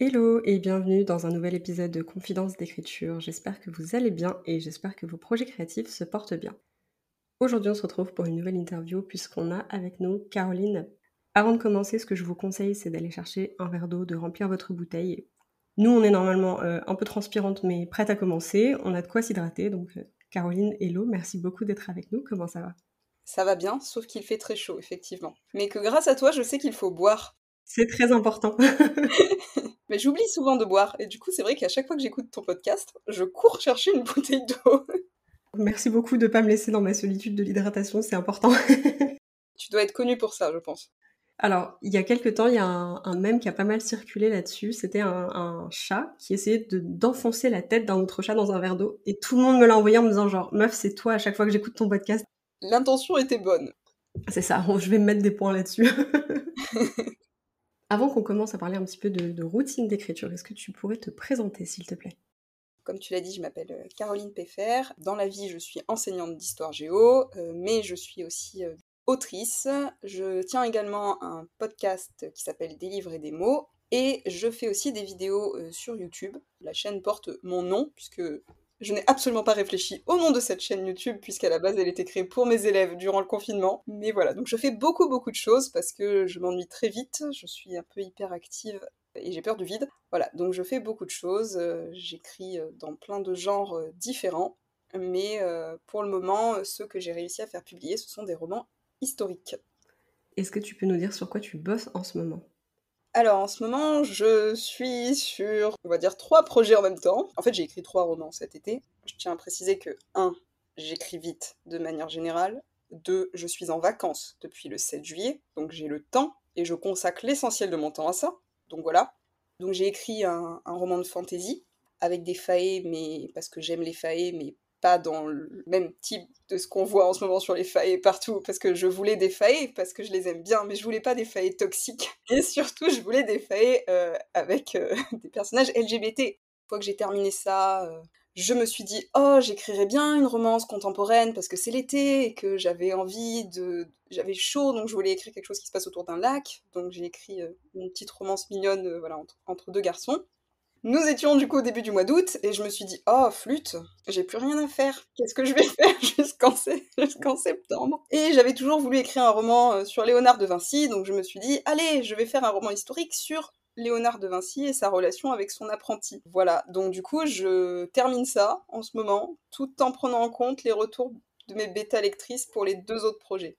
Hello et bienvenue dans un nouvel épisode de Confidence d'écriture. J'espère que vous allez bien et j'espère que vos projets créatifs se portent bien. Aujourd'hui, on se retrouve pour une nouvelle interview puisqu'on a avec nous Caroline. Avant de commencer, ce que je vous conseille, c'est d'aller chercher un verre d'eau, de remplir votre bouteille. Nous, on est normalement euh, un peu transpirante mais prête à commencer. On a de quoi s'hydrater. Donc, euh, Caroline, hello, merci beaucoup d'être avec nous. Comment ça va? Ça va bien, sauf qu'il fait très chaud, effectivement. Mais que grâce à toi, je sais qu'il faut boire. C'est très important. Mais j'oublie souvent de boire. Et du coup, c'est vrai qu'à chaque fois que j'écoute ton podcast, je cours chercher une bouteille d'eau. Merci beaucoup de ne pas me laisser dans ma solitude de l'hydratation, c'est important. tu dois être connu pour ça, je pense. Alors, il y a quelques temps, il y a un, un mème qui a pas mal circulé là-dessus. C'était un, chat qui essayait d'enfoncer la tête d'un autre chat dans un verre d'eau. Et tout le monde me l'a envoyé en me disant genre, meuf, c'est toi à chaque fois que j'écoute ton podcast. L'intention était bonne. C'est ça, je vais me mettre des points là-dessus. Avant qu'on commence à parler un petit peu de, routine d'écriture, est-ce que tu pourrais te présenter, s'il te plaît? Comme tu l'as dit, je m'appelle euh, Caroline Peffer. Dans la vie, je suis enseignante d'histoire géo, euh, mais je suis aussi euh, autrice. Je tiens également un podcast qui s'appelle Des livres et des mots. Et je fais aussi des vidéos sur YouTube. La chaîne porte mon nom, puisque je n'ai absolument pas réfléchi au nom de cette chaîne YouTube, puisqu'à la base elle était créée pour mes élèves durant le confinement. Mais voilà, donc je fais beaucoup beaucoup de choses parce que je m'ennuie très vite, je suis un peu hyper active et j'ai peur du vide. Voilà, donc je fais beaucoup de choses, euh, j'écris euh, dans plein de genres euh, différents, mais pour le moment, ceux que j'ai réussi à faire publier, ce sont des romans historiques. Est-ce que tu peux nous dire sur quoi tu bosses en ce moment? Alors en ce moment, je suis sur, on va dire, trois projets en même temps. En fait, j'ai écrit trois romans cet été. Je tiens à préciser que 1. J'écris vite de manière générale. 2. Je suis en vacances depuis le 7 juillet, donc j'ai le temps et je consacre l'essentiel de mon temps à ça. Donc voilà. Donc j'ai écrit un, un, roman de fantasy avec des faées, mais parce que j'aime les faées, mais pas dans le même type de ce qu'on voit en ce moment sur les failles partout, parce que je voulais des failles, parce que je les aime bien, mais je voulais pas des failles toxiques. Et surtout, je voulais des failles euh, avec euh, des personnages LGBT. Une fois que j'ai terminé ça, euh, je me suis dit, oh, j'écrirais bien une romance contemporaine, parce que c'est l'été, et que j'avais envie de... J'avais chaud, donc je voulais écrire quelque chose qui se passe autour d'un lac. Donc j'ai écrit une petite romance mignonne voilà, entre deux garçons. Nous étions du coup au début du mois d'août et je me suis dit oh flûte, j'ai plus rien à faire. Qu'est-ce que je vais faire jusqu'en septembre Et j'avais toujours voulu écrire un roman euh, sur Léonard de Vinci, donc je me suis dit allez, je vais faire un roman historique sur Léonard de Vinci et sa relation avec son apprenti. Voilà, donc du coup je termine ça en ce moment, tout en prenant en compte les retours de mes bêta lectrices pour les deux autres projets.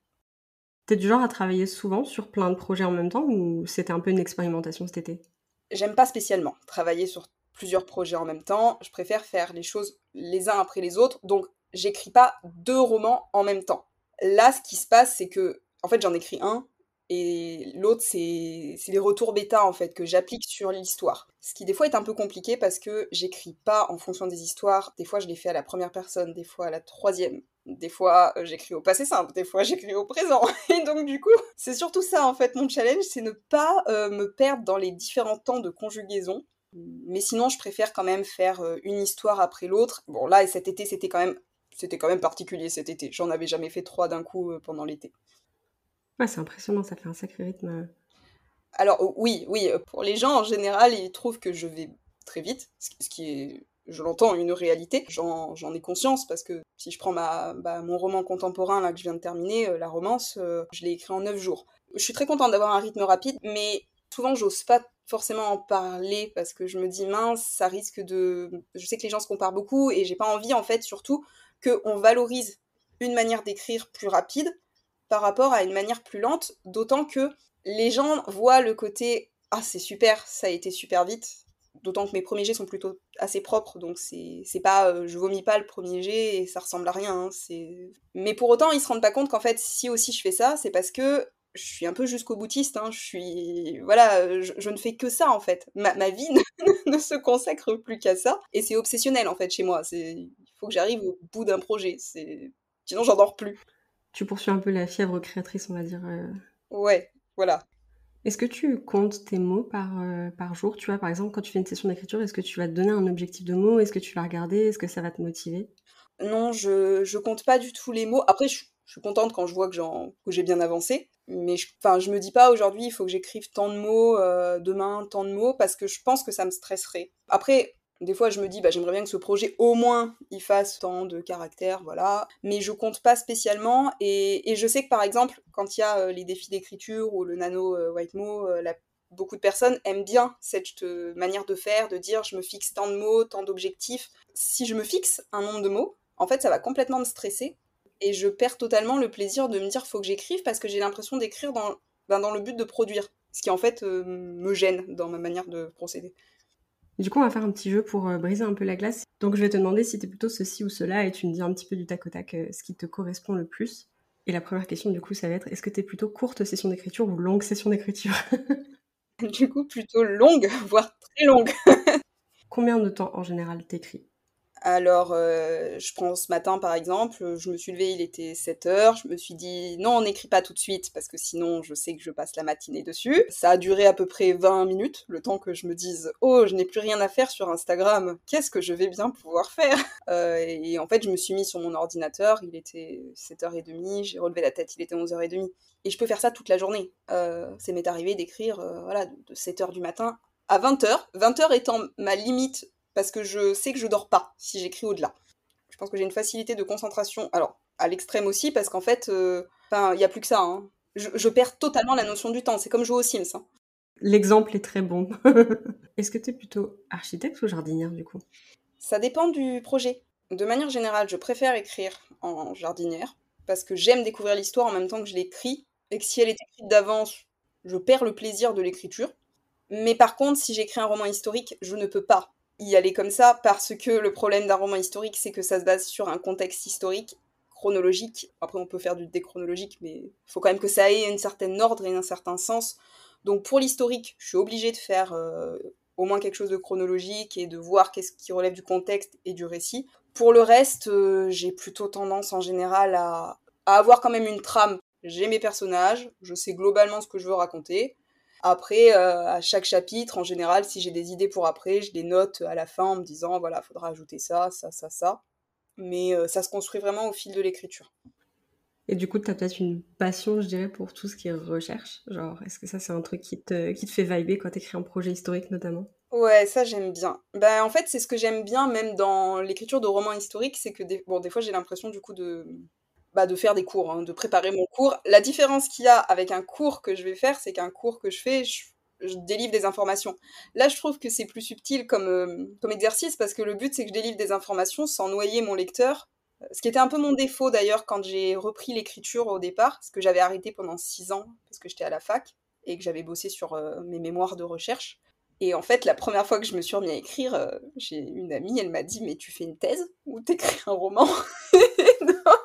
T'es du genre à travailler souvent sur plein de projets en même temps ou c'était un peu une expérimentation cet été? J'aime pas spécialement travailler sur plusieurs projets en même temps. Je préfère faire les choses les uns après les autres. Donc, j'écris pas deux romans en même temps. Là, ce qui se passe, c'est que, en fait, j'en écris un et l'autre, c'est les retours bêta, en fait, que j'applique sur l'histoire. Ce qui, des fois, est un peu compliqué parce que j'écris pas en fonction des histoires. Des fois, je les fais à la première personne, des fois à la troisième. Des fois, euh, j'écris au passé simple, des fois, j'écris au présent. Et donc, du coup, c'est surtout ça, en fait, mon challenge, c'est ne pas euh, me perdre dans les différents temps de conjugaison. Mais sinon, je préfère quand même faire euh, une histoire après l'autre. Bon, là, cet été, c'était quand même, c'était quand même particulier cet été. J'en avais jamais fait trois d'un coup pendant l'été. Ouais, c'est impressionnant, ça fait un sacré rythme. Alors, oui, oui, pour les gens, en général, ils trouvent que je vais très vite, ce qui est je l'entends, une réalité. J'en ai conscience parce que si je prends ma, bah, mon roman contemporain là que je viens de terminer, euh, la romance, euh, je l'ai écrit en 9 jours. Je suis très contente d'avoir un rythme rapide, mais souvent j'ose pas forcément en parler parce que je me dis mince, ça risque de. Je sais que les gens se comparent beaucoup et j'ai pas envie en fait surtout qu'on valorise une manière d'écrire plus rapide par rapport à une manière plus lente, d'autant que les gens voient le côté ah c'est super, ça a été super vite, D'autant que mes premiers jets sont plutôt assez propres, donc c'est pas euh, je vomis pas le premier jet et ça ressemble à rien. Hein, mais pour autant, ils se rendent pas compte qu'en fait, si aussi je fais ça, c'est parce que je suis un peu jusqu'au boutiste, hein, je suis... Voilà, je, ne fais que ça, en fait. Ma, vie ne, se consacre plus qu'à ça, et c'est obsessionnel, en fait, chez moi. Il faut que j'arrive au bout d'un projet, sinon j'en dors plus. Tu poursuis un peu la fièvre créatrice, on va dire. Euh. Ouais, voilà. Est-ce que tu comptes tes mots par, euh, par jour? Tu vois, par exemple, quand tu fais une session d'écriture, est-ce que tu vas te donner un objectif de mots? Est-ce que tu vas regarder? Est-ce que ça va te motiver? Non, je, je compte pas du tout les mots. Après, je, suis contente quand je vois que, que j'ai bien avancé. Mais je, je me dis pas aujourd'hui, il faut que j'écrive tant de mots, euh, demain tant de mots, parce que je pense que ça me stresserait. Après, des fois, je me dis, bah, j'aimerais bien que ce projet, au moins, il fasse tant de caractères, voilà. Mais je compte pas spécialement. Et, je sais que, par exemple, quand il y a euh, les défis d'écriture ou le nano euh, white mot, euh, beaucoup de personnes aiment bien cette manière de faire, de dire, je me fixe tant de mots, tant d'objectifs. Si je me fixe un nombre de mots, en fait, ça va complètement me stresser. Et je perds totalement le plaisir de me dire, faut que j'écrive, parce que j'ai l'impression d'écrire dans, ben, dans le but de produire. Ce qui, en fait, me gêne dans ma manière de procéder. Du coup, on va faire un petit jeu pour euh, briser un peu la glace. Donc, je vais te demander si tu es plutôt ceci ou cela et tu me dis un petit peu du tac au tac euh, ce qui te correspond le plus. Et la première question, du coup, ça va être est-ce que tu es plutôt courte session d'écriture ou longue session d'écriture? Du coup, plutôt longue, voire très longue. Combien de temps en général t'écris? Alors, euh, je prends ce matin par exemple, je me suis levée, il était 7 heures, je me suis dit non, on n'écrit pas tout de suite parce que sinon je sais que je passe la matinée dessus. Ça a duré à peu près 20 minutes, le temps que je me dise oh, je n'ai plus rien à faire sur Instagram, qu'est-ce que je vais bien pouvoir faire? Euh, Et en fait, je me suis mis sur mon ordinateur, il était 7h30, j'ai relevé la tête, il était 11h30. Et je peux faire ça toute la journée. Euh, c'est m'est arrivé d'écrire voilà, de 7h du matin à 20h, 20h étant ma limite parce que je sais que je dors pas si j'écris au-delà. Je pense que j'ai une facilité de concentration, alors à l'extrême aussi, parce qu'en fait, euh, il n'y a plus que ça. Hein. Je, perds totalement la notion du temps. C'est comme jouer aux Sims. Hein. L'exemple est très bon. Est-ce que tu es plutôt architecte ou jardinière du coup? Ça dépend du projet. De manière générale, je préfère écrire en jardinière parce que j'aime découvrir l'histoire en même temps que je l'écris et que si elle est écrite d'avance, je perds le plaisir de l'écriture. Mais par contre, si j'écris un roman historique, je ne peux pas y aller comme ça parce que le problème d'un roman historique, c'est que ça se base sur un contexte historique chronologique. Après, on peut faire du déchronologique, mais il faut quand même que ça ait un certain ordre et un certain sens. Donc pour l'historique, je suis obligée de faire euh, au moins quelque chose de chronologique et de voir qu'est-ce qui relève du contexte et du récit. Pour le reste, euh, j'ai plutôt tendance en général à avoir quand même une trame. J'ai mes personnages, je sais globalement ce que je veux raconter. Après, euh, à chaque chapitre, en général, si j'ai des idées pour après, je les note à la fin en me disant, voilà, faudra ajouter ça, ça, ça, ça. Mais euh, ça se construit vraiment au fil de l'écriture. Et du coup, tu as peut-être une passion, je dirais, pour tout ce qui est recherche. Genre, est-ce que ça, c'est un truc qui te, qui te fait vibrer quand tu écris un projet historique, notamment? Ouais, ça, j'aime bien. Ben, en fait, c'est ce que j'aime bien, même dans l'écriture de romans historiques, c'est que, des... bon, des fois, j'ai l'impression, du coup, de bah, de faire des cours, hein, de préparer mon cours. La différence qu'il y a avec un cours que je vais faire, c'est qu'un cours que je fais, je, délivre des informations. Là, je trouve que c'est plus subtil comme, euh, comme exercice parce que le but, c'est que je délivre des informations sans noyer mon lecteur. Euh, ce qui était un peu mon défaut d'ailleurs quand j'ai repris l'écriture au départ, parce que j'avais arrêté pendant six ans parce que j'étais à la fac et que j'avais bossé sur euh, mes mémoires de recherche. Et en fait, la première fois que je me suis remis à écrire, j'ai une amie, elle m'a dit Mais tu fais une thèse ou t'écris un roman?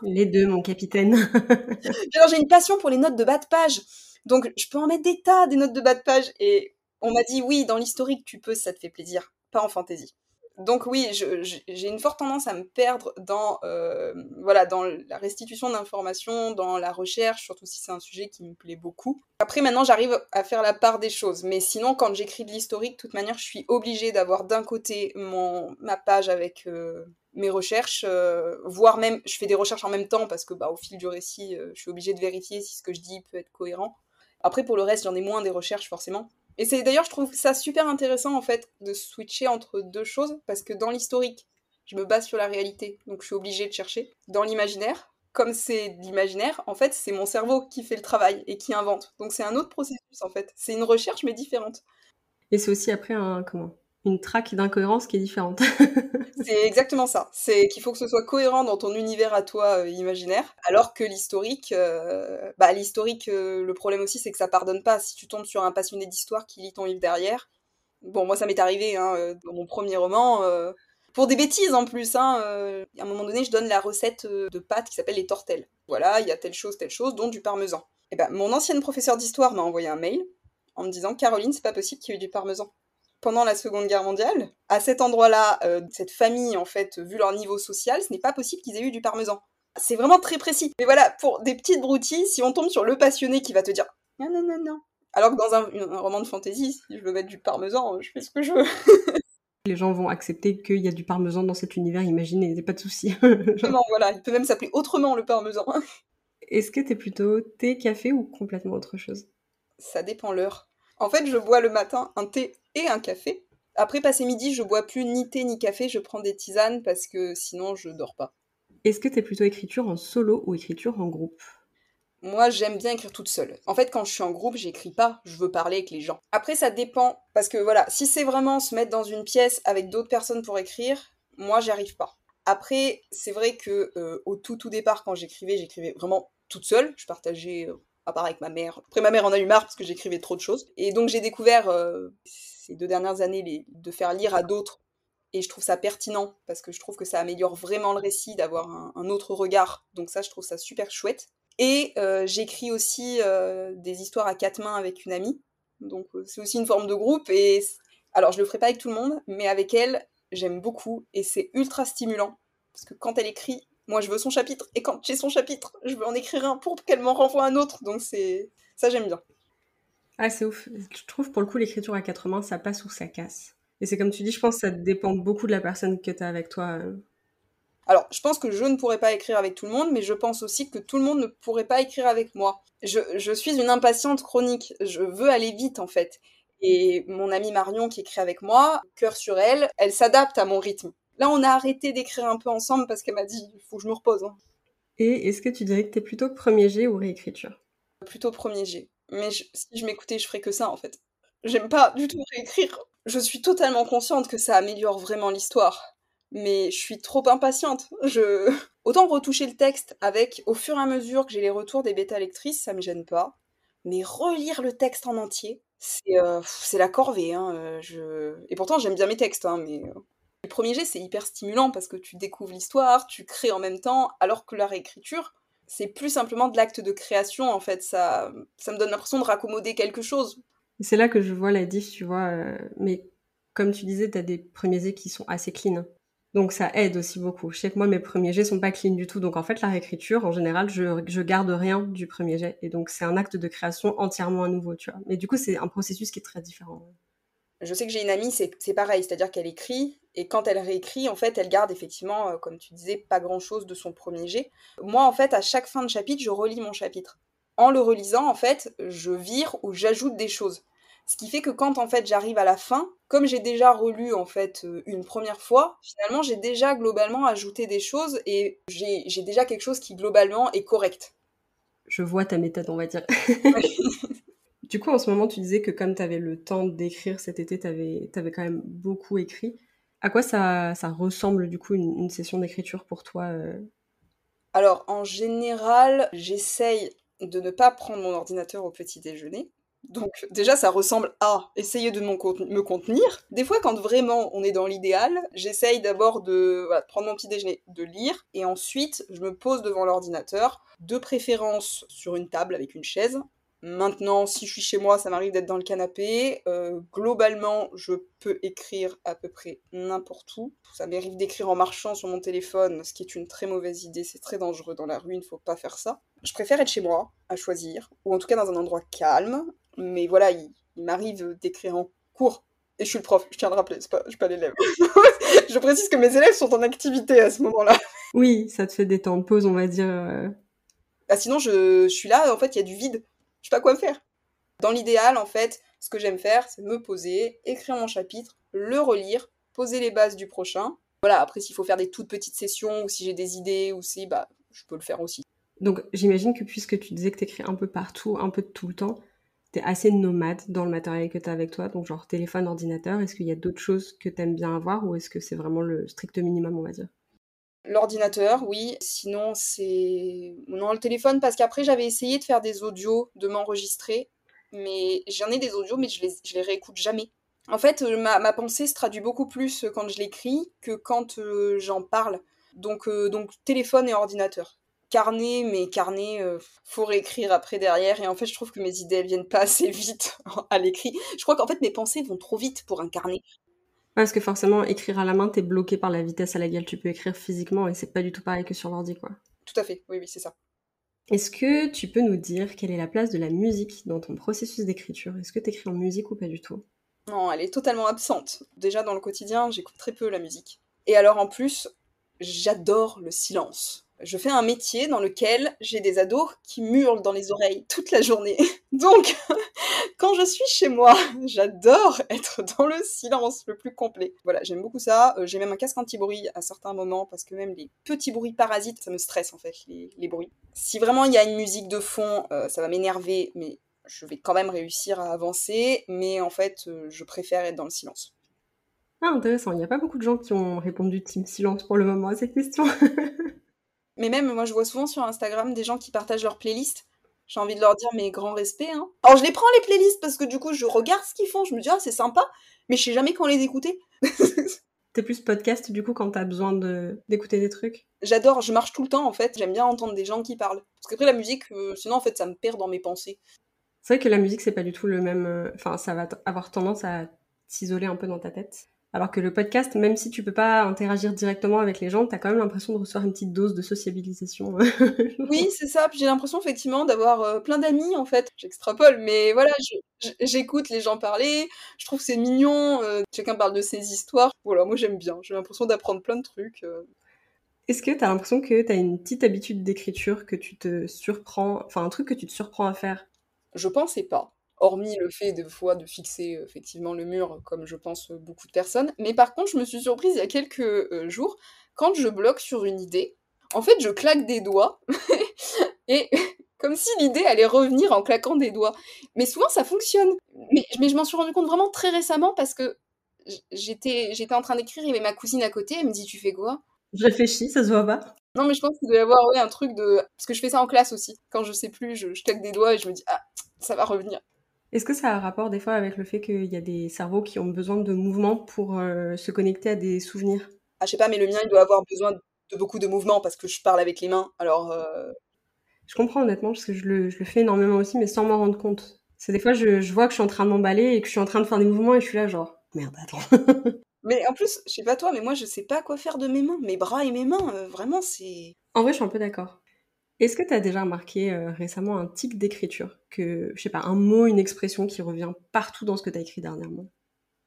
Les deux, mon capitaine. J'ai une passion pour les notes de bas de page. Donc, je peux en mettre des tas, des notes de bas de page. Et on m'a dit, oui, dans l'historique, tu peux, ça te fait plaisir. Pas en fantaisie. Donc oui, j'ai une forte tendance à me perdre dans, euh, voilà, dans la restitution d'informations, dans la recherche, surtout si c'est un sujet qui me plaît beaucoup. Après, maintenant, j'arrive à faire la part des choses. Mais sinon, quand j'écris de l'historique, de toute manière, je suis obligée d'avoir d'un côté mon, ma page avec euh, mes recherches, euh, voire même, je fais des recherches en même temps parce que bah, au fil du récit, je suis obligée de vérifier si ce que je dis peut être cohérent. Après, pour le reste, j'en ai moins des recherches forcément. Et c'est d'ailleurs, je trouve ça super intéressant en fait de switcher entre deux choses parce que dans l'historique, je me base sur la réalité, donc je suis obligée de chercher. Dans l'imaginaire, comme c'est l'imaginaire, en fait, c'est mon cerveau qui fait le travail et qui invente. Donc c'est un autre processus en fait. C'est une recherche mais différente. Et c'est aussi après un comment? Une traque d'incohérence qui est différente. c'est exactement ça. C'est qu'il faut que ce soit cohérent dans ton univers à toi euh, imaginaire, alors que l'historique, euh, bah l'historique, euh, le problème aussi c'est que ça pardonne pas. Si tu tombes sur un passionné d'histoire qui lit ton livre derrière, bon moi ça m'est arrivé hein, dans mon premier roman. pour des bêtises en plus, hein, à un moment donné, je donne la recette de pâtes qui s'appelle les tortelles. Voilà, il y a telle chose, telle chose, dont du parmesan. Et ben, mon ancienne professeure d'histoire m'a envoyé un mail en me disant Caroline, c'est pas possible qu'il y ait eu du parmesan. Pendant la Seconde Guerre mondiale, à cet endroit-là, euh, cette famille, en fait, vu leur niveau social, ce n'est pas possible qu'ils aient eu du parmesan. C'est vraiment très précis. Mais voilà, pour des petites broutilles, si on tombe sur le passionné qui va te dire non, non, non, non. Alors que dans un, roman de fantasy, si je veux mettre du parmesan, je fais ce que je veux. Les gens vont accepter qu'il y a du parmesan dans cet univers imaginé, il n'y a pas de souci. Non, voilà, il peut même s'appeler autrement le parmesan. Est-ce que t'es plutôt thé, café ou complètement autre chose? Ça dépend l'heure. En fait, je bois le matin un thé et un café. Après, passé midi, je bois plus ni thé ni café, je prends des tisanes parce que sinon je dors pas. Est-ce que t'es plutôt écriture en solo ou écriture en groupe? Moi, j'aime bien écrire toute seule. En fait, quand je suis en groupe, j'écris pas, je veux parler avec les gens. Après, ça dépend, parce que voilà, si c'est vraiment se mettre dans une pièce avec d'autres personnes pour écrire, moi, j'y arrive pas. Après, c'est vrai que euh, au tout tout départ, quand j'écrivais, j'écrivais vraiment toute seule. Je partageais, euh, à part avec ma mère. Après, ma mère en a eu marre parce que j'écrivais trop de choses. Et donc, j'ai découvert euh, ces deux dernières années de faire lire à d'autres. Et je trouve ça pertinent parce que je trouve que ça améliore vraiment le récit d'avoir un autre regard. Donc ça, je trouve ça super chouette. Et euh, j'écris aussi euh, des histoires à quatre mains avec une amie. Donc euh, c'est aussi une forme de groupe. Et alors je le ferai pas avec tout le monde, mais avec elle, j'aime beaucoup et c'est ultra stimulant. Parce que quand elle écrit, moi je veux son chapitre. Et quand j'ai son chapitre, je veux en écrire un pour qu'elle m'en renvoie un autre. Donc c'est ça j'aime bien. Ah c'est ouf. Je trouve pour le coup l'écriture à quatre mains, ça passe ou ça casse. Et c'est comme tu dis, je pense que ça dépend beaucoup de la personne que tu as avec toi. Alors, je pense que je ne pourrais pas écrire avec tout le monde, mais je pense aussi que tout le monde ne pourrait pas écrire avec moi. Je, suis une impatiente chronique. Je veux aller vite, en fait. Et mon amie Marion, qui écrit avec moi, cœur sur elle, elle s'adapte à mon rythme. Là, on a arrêté d'écrire un peu ensemble parce qu'elle m'a dit il faut que je me repose. Hein. Et est-ce que tu dirais que tu es plutôt premier G ou réécriture? Plutôt premier G. Mais si je m'écoutais, je ferais que ça, en fait. J'aime pas du tout réécrire. Je suis totalement consciente que ça améliore vraiment l'histoire mais je suis trop impatiente. Je... Autant retoucher le texte avec, au fur et à mesure que j'ai les retours des bêta-lectrices, ça me gêne pas. Mais relire le texte en entier, c'est euh, la corvée. Hein, euh. Et pourtant, j'aime bien mes textes, hein, mais... Euh, le premier jet, c'est hyper stimulant parce que tu découvres l'histoire, tu crées en même temps, alors que la réécriture, c'est plus simplement de l'acte de création, en fait. Ça, ça me donne l'impression de raccommoder quelque chose. C'est là que je vois la diff, tu vois. mais comme tu disais, tu as des premiers jets qui sont assez clean. Donc ça aide aussi beaucoup. Je sais que moi mes premiers jets sont pas clean du tout, donc en fait la réécriture en général je, je garde rien du premier jet et donc c'est un acte de création entièrement à nouveau, tu vois. Mais du coup c'est un processus qui est très différent. Je sais que j'ai une amie, c'est pareil, c'est-à-dire qu'elle écrit et quand elle réécrit, en fait elle garde effectivement, euh, comme tu disais, pas grand-chose de son premier jet. Moi en fait à chaque fin de chapitre je relis mon chapitre. En le relisant en fait je vire ou j'ajoute des choses. Ce qui fait que quand en fait j'arrive à la fin, comme j'ai déjà relu en fait euh, une première fois, finalement j'ai déjà globalement ajouté des choses et j'ai déjà quelque chose qui globalement est correct. Je vois ta méthode, on va dire. du coup, en ce moment, tu disais que comme tu avais le temps d'écrire cet été, tu avais, quand même beaucoup écrit. À quoi ça, ça ressemble du coup une, session d'écriture pour toi euh? Alors, en général, j'essaye de ne pas prendre mon ordinateur au petit déjeuner. Donc déjà, ça ressemble à essayer de me contenir. Des fois, quand vraiment on est dans l'idéal, j'essaye d'abord de prendre mon petit déjeuner, de lire, et ensuite je me pose devant l'ordinateur, de préférence sur une table avec une chaise, Maintenant, si je suis chez moi, ça m'arrive d'être dans le canapé. Euh, globalement, je peux écrire à peu près n'importe où. Ça m'arrive d'écrire en marchant sur mon téléphone, ce qui est une très mauvaise idée. C'est très dangereux dans la rue, il ne faut pas faire ça. Je préfère être chez moi, à choisir, ou en tout cas dans un endroit calme. Mais voilà, il, m'arrive d'écrire en cours. Et je suis le prof, je tiens à le rappeler, pas, je suis pas l'élève. je précise que mes élèves sont en activité à ce moment-là. Oui, ça te fait des temps de pause, on va dire. Ah, sinon, je, je suis là, en fait, il y a du vide je sais pas quoi faire. Dans l'idéal, en fait, ce que j'aime faire, c'est me poser, écrire mon chapitre, le relire, poser les bases du prochain. Voilà, après, s'il faut faire des toutes petites sessions ou si j'ai des idées ou si, bah, je peux le faire aussi. Donc, j'imagine que puisque tu disais que tu écris un peu partout, un peu tout le temps, tu es assez nomade dans le matériel que tu as avec toi, donc genre téléphone, ordinateur. Est-ce qu'il y a d'autres choses que tu aimes bien avoir ou est-ce que c'est vraiment le strict minimum, on va dire? L'ordinateur, oui. Sinon, c'est. Non, le téléphone, parce qu'après, j'avais essayé de faire des audios, de m'enregistrer. Mais j'en ai des audios, mais je les, les réécoute jamais. En fait, euh, ma, pensée se traduit beaucoup plus quand je l'écris que quand euh, j'en parle. Donc, euh, donc, téléphone et ordinateur. carnet, mais carnet, euh, faut réécrire après derrière. Et en fait, je trouve que mes idées, elles viennent pas assez vite à l'écrit. Je crois qu'en fait, mes pensées vont trop vite pour un carnet. Parce que forcément, écrire à la main, t'es bloqué par la vitesse à laquelle tu peux écrire physiquement et c'est pas du tout pareil que sur l'ordi, quoi. Tout à fait, oui, oui, c'est ça. Est-ce que tu peux nous dire quelle est la place de la musique dans ton processus d'écriture? Est-ce que tu écris en musique ou pas du tout? Non, elle est totalement absente. Déjà dans le quotidien, j'écoute très peu la musique. Et alors en plus, j'adore le silence je fais un métier dans lequel j'ai des ados qui murlent dans les oreilles toute la journée. Donc, quand je suis chez moi, j'adore être dans le silence le plus complet. Voilà, j'aime beaucoup ça. Euh, j'ai même un casque anti-bruit à certains moments parce que même les petits bruits parasites, ça me stresse en fait, les, bruits. Si vraiment il y a une musique de fond, euh, ça va m'énerver, mais je vais quand même réussir à avancer. Mais en fait, euh, je préfère être dans le silence. Ah, intéressant. Il n'y a pas beaucoup de gens qui ont répondu team silence pour le moment à cette question. Mais même, moi, je vois souvent sur Instagram des gens qui partagent leurs playlists. J'ai envie de leur dire, mais grand respect. Hein. Alors, je les prends, les playlists, parce que du coup, je regarde ce qu'ils font. Je me dis, ah, c'est sympa, mais je sais jamais quand les écouter. T'es plus podcast, du coup, quand t'as besoin d'écouter des trucs? J'adore, je marche tout le temps, en fait. J'aime bien entendre des gens qui parlent. Parce qu'après, la musique, euh, sinon, en fait, ça me perd dans mes pensées. C'est vrai que la musique, c'est pas du tout le même. Euh, enfin, ça va avoir tendance à t'isoler un peu dans ta tête. Alors que le podcast, même si tu peux pas interagir directement avec les gens, tu as quand même l'impression de recevoir une petite dose de sociabilisation. oui, c'est ça. j'ai l'impression effectivement d'avoir euh, plein d'amis en fait. J'extrapole, mais voilà, j'écoute les gens parler. Je trouve c'est mignon. Euh, chacun parle de ses histoires. Voilà, moi j'aime bien. J'ai l'impression d'apprendre plein de trucs. Euh. Est-ce que tu as l'impression que tu as une petite habitude d'écriture que tu te surprends, enfin un truc que tu te surprends à faire? Je pensais pas hormis le fait de fois de fixer euh, effectivement le mur, comme je pense euh, beaucoup de personnes. Mais par contre, je me suis surprise il y a quelques euh, jours, quand je bloque sur une idée, en fait, je claque des doigts, et comme si l'idée allait revenir en claquant des doigts. Mais souvent, ça fonctionne. Mais, mais je m'en suis rendu compte vraiment très récemment parce que j'étais, j'étais en train d'écrire, il y avait ma cousine à côté, elle me dit, tu fais quoi? Je réfléchis, ça se voit pas. Non, mais je pense qu'il doit y avoir un truc de... Parce que je fais ça en classe aussi. Quand je sais plus, je, je claque des doigts et je me dis, ah, ça va revenir. Est-ce que ça a un rapport des fois avec le fait qu'il y a des cerveaux qui ont besoin de mouvement pour euh, se connecter à des souvenirs? Ah, je sais pas, mais le mien, il doit avoir besoin de beaucoup de mouvement parce que je parle avec les mains. Alors. Euh, je comprends honnêtement parce que je le, fais énormément aussi, mais sans m'en rendre compte. C'est des fois, je, je, vois que je suis en train de m'emballer et que je suis en train de faire des mouvements et je suis là, genre, merde, attends. mais en plus, je sais pas toi, mais moi, je sais pas quoi faire de mes mains. Mes bras et mes mains, euh, vraiment, c'est. En vrai, je suis un peu d'accord. Est-ce que tu as déjà remarqué euh, récemment un tic d'écriture que, je sais pas, un mot, une expression qui revient partout dans ce que tu as écrit dernièrement?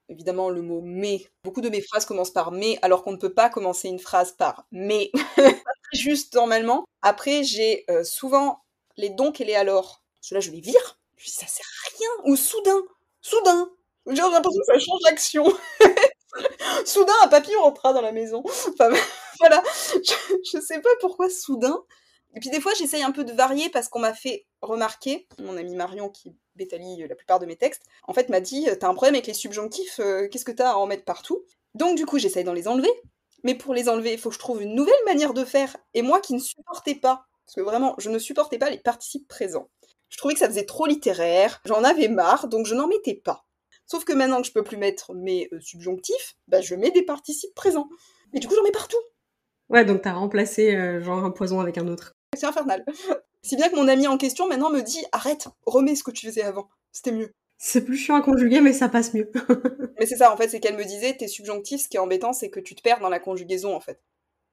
Évidemment, le mot mais. Beaucoup de mes phrases commencent par mais, alors qu'on ne peut pas commencer une phrase par mais. juste normalement. Après, j'ai euh, souvent les donc et les alors. Cela, je les vire. Puis ça sert à rien. Ou soudain. Soudain. J'ai l'impression que ça change d'action. soudain, un papillon rentra dans la maison. Enfin, voilà. Je, je sais pas pourquoi soudain. Et puis des fois, j'essaye un peu de varier parce qu'on m'a fait remarquer, mon ami Marion qui bétalie la plupart de mes textes, en fait m'a dit T'as un problème avec les subjonctifs, euh, qu'est-ce que t'as à en mettre partout? Donc du coup, j'essaye d'en les enlever. Mais pour les enlever, il faut que je trouve une nouvelle manière de faire. Et moi qui ne supportais pas, parce que vraiment, je ne supportais pas les participes présents. Je trouvais que ça faisait trop littéraire, j'en avais marre, donc je n'en mettais pas. Sauf que maintenant que je peux plus mettre mes euh, subjonctifs, bah, je mets des participes présents. Et du coup, j'en mets partout. Ouais, donc t'as remplacé euh, genre un poison avec un autre. C'est infernal. si bien que mon ami en question maintenant me dit arrête, remets ce que tu faisais avant. C'était mieux. C'est plus chiant à conjuguer, mais ça passe mieux. mais c'est ça, en fait, c'est qu'elle me disait, tes subjonctifs, ce qui est embêtant, c'est que tu te perds dans la conjugaison, en fait.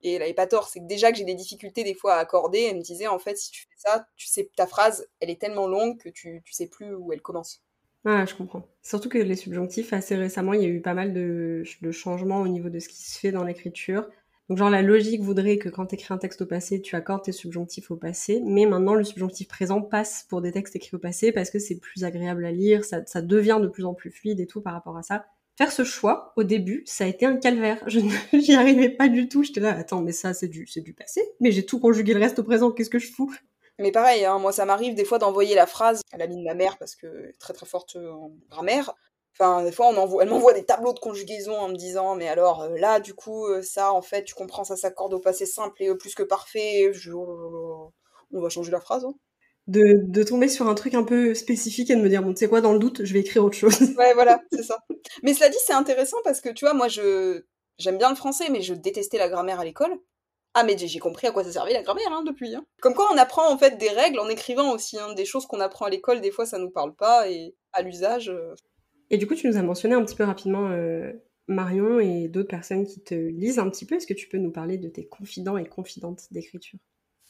Et elle avait pas tort, c'est que déjà que j'ai des difficultés des fois à accorder, elle me disait, en fait, si tu fais ça, tu sais, ta phrase, elle est tellement longue que tu, tu sais plus où elle commence. Ah, je comprends. Surtout que les subjonctifs, assez récemment, il y a eu pas mal de, de changements au niveau de ce qui se fait dans l'écriture. Donc genre la logique voudrait que quand tu écris un texte au passé, tu accordes tes subjonctifs au passé, mais maintenant le subjonctif présent passe pour des textes écrits au passé parce que c'est plus agréable à lire, ça, devient de plus en plus fluide et tout par rapport à ça. Faire ce choix, au début, ça a été un calvaire. Je n'y arrivais pas du tout. J'étais là, attends, mais ça, c'est du, du passé. Mais j'ai tout conjugué le reste au présent. Qu'est-ce que je fous? Mais pareil, hein, moi ça m'arrive des fois d'envoyer la phrase à l'amie de ma mère parce que très très forte en grammaire. Enfin, des fois, on envoie, elle m'envoie des tableaux de conjugaison en me disant, mais alors euh, là, du coup, euh, ça, en fait, tu comprends, ça s'accorde au passé simple et plus que parfait. Oh on va changer la phrase. Hein. De, de, tomber sur un truc un peu spécifique et de me dire, bon, tu sais quoi, dans le doute, je vais écrire autre chose. Ouais, voilà, c'est ça. Mais cela dit, c'est intéressant parce que, tu vois, moi, je j'aime bien le français, mais je détestais la grammaire à l'école. Ah mais j'ai compris à quoi ça servait la grammaire hein, depuis. Hein. Comme quoi on apprend en fait des règles en écrivant aussi, des choses qu'on apprend à l'école, des fois ça nous parle pas et à l'usage. Euh. Et du coup tu nous as mentionné un petit peu rapidement euh, Marion et d'autres personnes qui te lisent un petit peu. Est-ce que tu peux nous parler de tes confidents et confidentes d'écriture?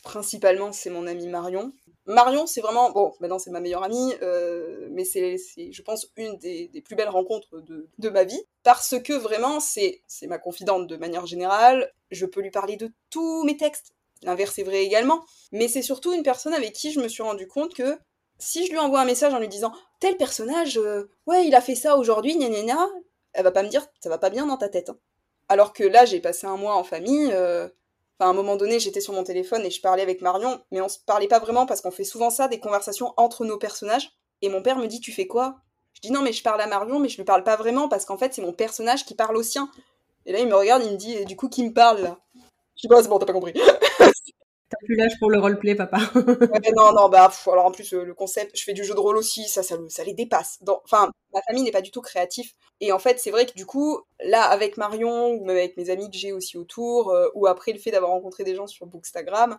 Principalement c'est mon amie Marion. Marion, c'est vraiment, bon, maintenant c'est ma meilleure amie, euh, mais c'est, je pense, une des, plus belles rencontres de, de, ma vie, parce que vraiment, c'est, c'est ma confidente de manière générale, je peux lui parler de tous mes textes, l'inverse est vrai également, mais c'est surtout une personne avec qui je me suis rendu compte que si je lui envoie un message en lui disant tel personnage, euh, ouais, il a fait ça aujourd'hui, gna gna elle va pas me dire ça va pas bien dans ta tête. Hein. Alors que là, j'ai passé un mois en famille, euh, Enfin, à un moment donné, j'étais sur mon téléphone et je parlais avec Marion, mais on se parlait pas vraiment parce qu'on fait souvent ça, des conversations entre nos personnages. Et mon père me dit Tu fais quoi? Je dis Non, mais je parle à Marion, mais je lui parle pas vraiment parce qu'en fait, c'est mon personnage qui parle au sien. Et là, il me regarde, il me dit Du coup, qui me parle là? Je dis Bah, c'est bon, t'as pas compris. Plus l'âge pour le roleplay, papa. non, non, bah, alors en plus, euh, le concept, je fais du jeu de rôle aussi, ça, ça, ça les dépasse. Enfin, ma famille n'est pas du tout créatif. Et en fait, c'est vrai que du coup, là, avec Marion, ou même avec mes amis que j'ai aussi autour, euh, ou après le fait d'avoir rencontré des gens sur Bookstagram,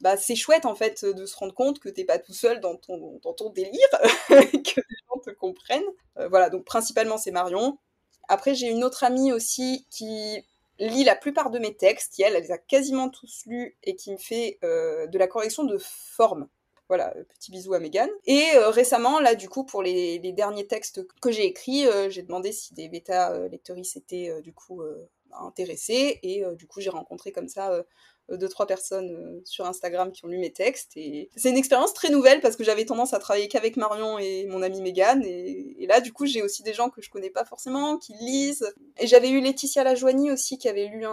bah, c'est chouette en fait de se rendre compte que t'es pas tout seul dans ton, dans ton délire, que les gens te comprennent. Euh, voilà, donc principalement c'est Marion. Après, j'ai une autre amie aussi qui lit la plupart de mes textes, qui elle, elle les a quasiment tous lus et qui me fait euh, de la correction de forme. Voilà, euh, petit bisou à Megan. Et euh, récemment, là, du coup, pour les, derniers textes que j'ai écrits, j'ai demandé si des bêta lectrices étaient du coup intéressés. Et du coup, j'ai rencontré comme ça deux trois personnes euh, sur Instagram qui ont lu mes textes. Et c'est une expérience très nouvelle parce que j'avais tendance à travailler qu'avec Marion et mon amie Megan. Et, là du coup j'ai aussi des gens que je connais pas forcément qui lisent. Et j'avais eu Laetitia Lajoigny aussi qui avait lu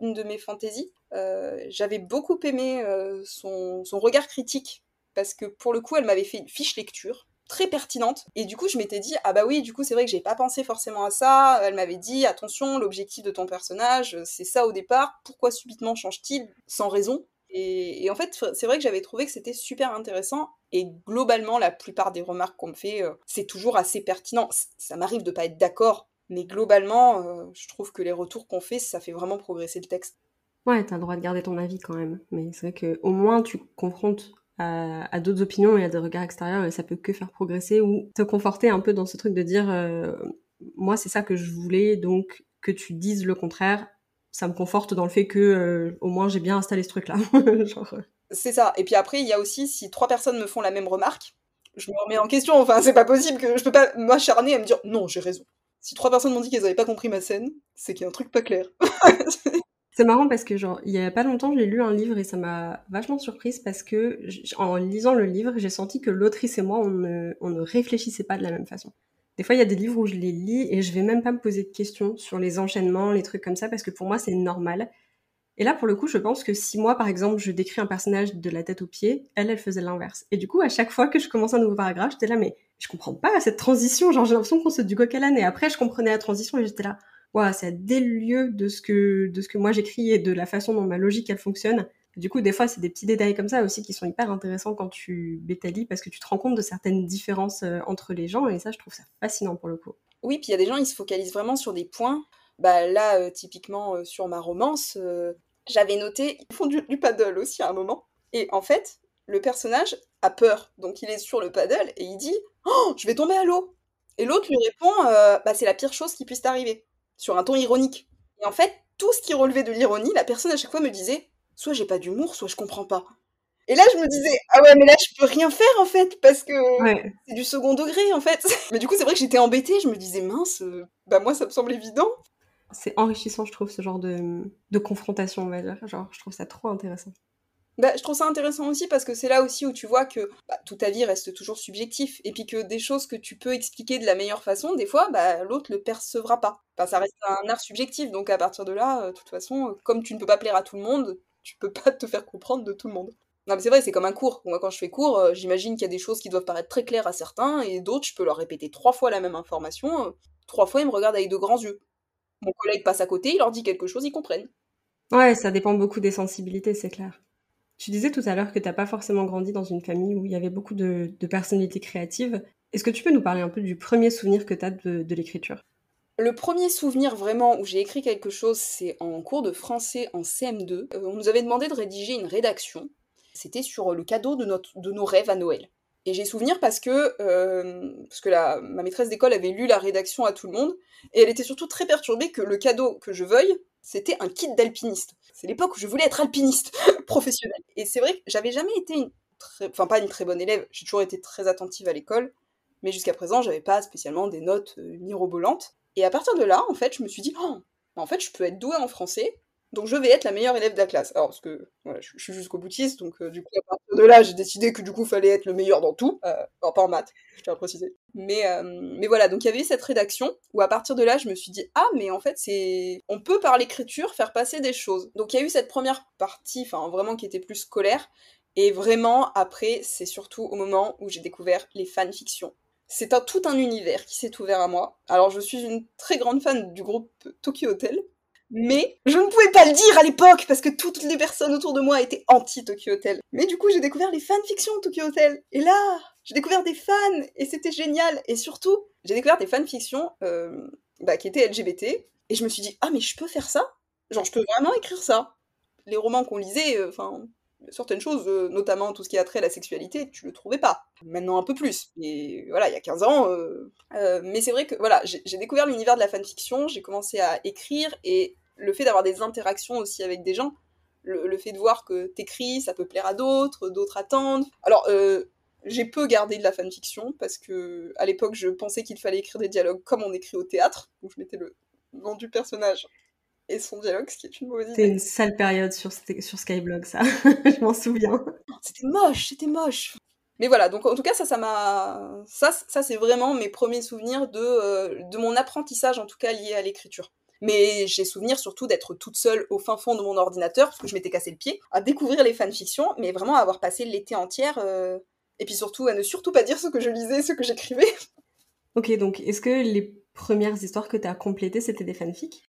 une de mes fantaisies. Euh, j'avais beaucoup aimé son, son regard critique parce que pour le coup elle m'avait fait une fiche lecture très pertinente. Et du coup, je m'étais dit, ah bah oui, du coup, c'est vrai que j'ai pas pensé forcément à ça. Elle m'avait dit, attention, l'objectif de ton personnage, c'est ça au départ. Pourquoi subitement change-t-il sans raison? Et, en fait, c'est vrai que j'avais trouvé que c'était super intéressant. Et globalement, la plupart des remarques qu'on me fait, euh, c'est toujours assez pertinent. Ça m'arrive de pas être d'accord, mais globalement, euh, je trouve que les retours qu'on fait, ça fait vraiment progresser le texte. Ouais, t'as le droit de garder ton avis quand même. Mais c'est vrai qu'au moins, tu confrontes à, d'autres opinions et à des regards extérieurs ça peut que faire progresser ou te conforter un peu dans ce truc de dire euh, moi c'est ça que je voulais donc que tu dises le contraire ça me conforte dans le fait que euh, au moins j'ai bien installé ce truc là euh. c'est ça. Et puis après il y a aussi si trois personnes me font la même remarque je me remets en question. Enfin c'est pas possible que je peux pas m'acharner à me dire non j'ai raison. Si trois personnes m'ont dit qu'elles avaient pas compris ma scène c'est qu'il y a un truc pas clair C'est marrant parce que genre il y a pas longtemps j'ai lu un livre et ça m'a vachement surprise parce que en lisant le livre j'ai senti que l'autrice et moi on ne, on ne réfléchissait pas de la même façon. Des fois il y a des livres où je les lis et je vais même pas me poser de questions sur les enchaînements, les trucs comme ça parce que pour moi c'est normal. Et là pour le coup je pense que si moi par exemple je décris un personnage de la tête aux pieds, elle elle faisait l'inverse. Et du coup à chaque fois que je commençais un nouveau paragraphe j'étais là mais je comprends pas cette transition, genre j'ai l'impression qu'on se du coq à l'âne et après je comprenais la transition et j'étais là wow, ça lieu de ce que de ce que moi j'écris et de la façon dont ma logique elle fonctionne. Du coup, des fois, c'est des petits détails comme ça aussi qui sont hyper intéressants quand tu bétalies parce que tu te rends compte de certaines différences euh, entre les gens et ça, je trouve ça fascinant pour le coup. Oui, puis il y a des gens, ils se focalisent vraiment sur des points. Bah là, euh, typiquement euh, sur ma romance, j'avais noté, ils font du, paddle aussi à un moment. Et en fait, le personnage a peur, donc il est sur le paddle et il dit, oh, je vais tomber à l'eau. Et l'autre lui répond, bah c'est la pire chose qui puisse t'arriver sur un ton ironique. Et en fait, tout ce qui relevait de l'ironie, la personne à chaque fois me disait soit j'ai pas d'humour, soit je comprends pas. Et là, je me disais, ah ouais, mais là, je peux rien faire, en fait, parce que c'est du second degré, en fait. Mais du coup, c'est vrai que j'étais embêtée, je me disais, mince, euh, bah moi, ça me semble évident. C'est enrichissant, je trouve, ce genre de, de confrontation, on va dire. Genre, je trouve ça trop intéressant. Bah, je trouve ça intéressant aussi parce que c'est là aussi où tu vois que bah, toute ta vie reste toujours subjectif et puis que des choses que tu peux expliquer de la meilleure façon, des fois, bah, l'autre le percevra pas. Enfin, ça reste un art subjectif, donc à partir de là, euh, de toute façon, euh, comme tu ne peux pas plaire à tout le monde, tu peux pas te faire comprendre de tout le monde. Non mais c'est vrai, c'est comme un cours. Moi quand je fais cours, euh, j'imagine qu'il y a des choses qui doivent paraître très claires à certains et d'autres, je peux leur répéter trois fois la même information. trois fois, ils me regardent avec de grands yeux. Mon collègue passe à côté, il leur dit quelque chose, ils comprennent. Ouais, ça dépend beaucoup des sensibilités, c'est clair. Tu disais tout à l'heure que tu n'as pas forcément grandi dans une famille où il y avait beaucoup de, personnalités créatives. Est-ce que tu peux nous parler un peu du premier souvenir que tu as de, l'écriture? Le premier souvenir vraiment où j'ai écrit quelque chose, c'est en cours de français en CM2. Euh, on nous avait demandé de rédiger une rédaction. C'était sur le cadeau de, nos rêves à Noël. Et j'ai souvenir parce que, euh, parce que ma maîtresse d'école avait lu la rédaction à tout le monde, et elle était surtout très perturbée que le cadeau que je veuille, c'était un kit d'alpiniste. C'est l'époque où je voulais être alpiniste professionnel. Et c'est vrai que j'avais jamais été une très, enfin pas une très bonne élève, j'ai toujours été très attentive à l'école, mais jusqu'à présent, j'avais pas spécialement des notes euh, mirobolantes. Et à partir de là, en fait, je me suis dit, oh, en fait, je peux être douée en français, donc je vais être la meilleure élève de la classe. Alors, parce que je, suis jusqu'au boutiste, donc euh, du coup, à partir de là, j'ai décidé que du coup, fallait être le meilleur dans tout. Euh, pas en maths, je tiens à préciser. Mais, euh, mais voilà, donc il y avait eu cette rédaction où à partir de là, je me suis dit, ah, mais en fait, c'est. On peut par l'écriture faire passer des choses. Donc il y a eu cette première partie, enfin, vraiment qui était plus scolaire. Et vraiment, après, c'est surtout au moment où j'ai découvert les fanfictions. C'est un, tout un univers qui s'est ouvert à moi. Alors, je suis une très grande fan du groupe Tokyo Hotel, mais je ne pouvais pas le dire à l'époque parce que toutes les personnes autour de moi étaient anti-Tokyo Hotel. Mais du coup, j'ai découvert les fanfictions Tokyo Hotel. Et là, j'ai découvert des fans et c'était génial. Et surtout, j'ai découvert des fanfictions euh, bah, qui étaient LGBT. Et je me suis dit, ah, mais je peux faire ça? Genre, je peux vraiment écrire ça. Les romans qu'on lisait, euh, enfin, certaines choses, euh, notamment tout ce qui a trait à la sexualité, tu le trouvais pas. Maintenant un peu plus. Et voilà, il y a 15 ans. Euh, euh, mais c'est vrai que voilà, j'ai découvert l'univers de la fanfiction, j'ai commencé à écrire et le fait d'avoir des interactions aussi avec des gens, le, fait de voir que t'écris, ça peut plaire à d'autres, d'autres attendent. Alors, j'ai peu gardé de la fanfiction parce que à l'époque, je pensais qu'il fallait écrire des dialogues comme on écrit au théâtre, où je mettais le nom du personnage et son dialogue, ce qui est une mauvaise idée. C'était une sale période sur, sur Skyblog, ça. je m'en souviens. C'était moche, c'était moche. Mais voilà, donc en tout cas, ça, ça m'a. Ça, ça c'est vraiment mes premiers souvenirs de, euh, de mon apprentissage, en tout cas lié à l'écriture. Mais j'ai souvenir surtout d'être toute seule au fin fond de mon ordinateur, parce que je m'étais cassé le pied, à découvrir les fanfictions, mais vraiment à avoir passé l'été entier. Euh, et puis surtout à ne surtout pas dire ce que je lisais, ce que j'écrivais. Ok, donc est-ce que les premières histoires que tu as complétées, c'était des fanfics?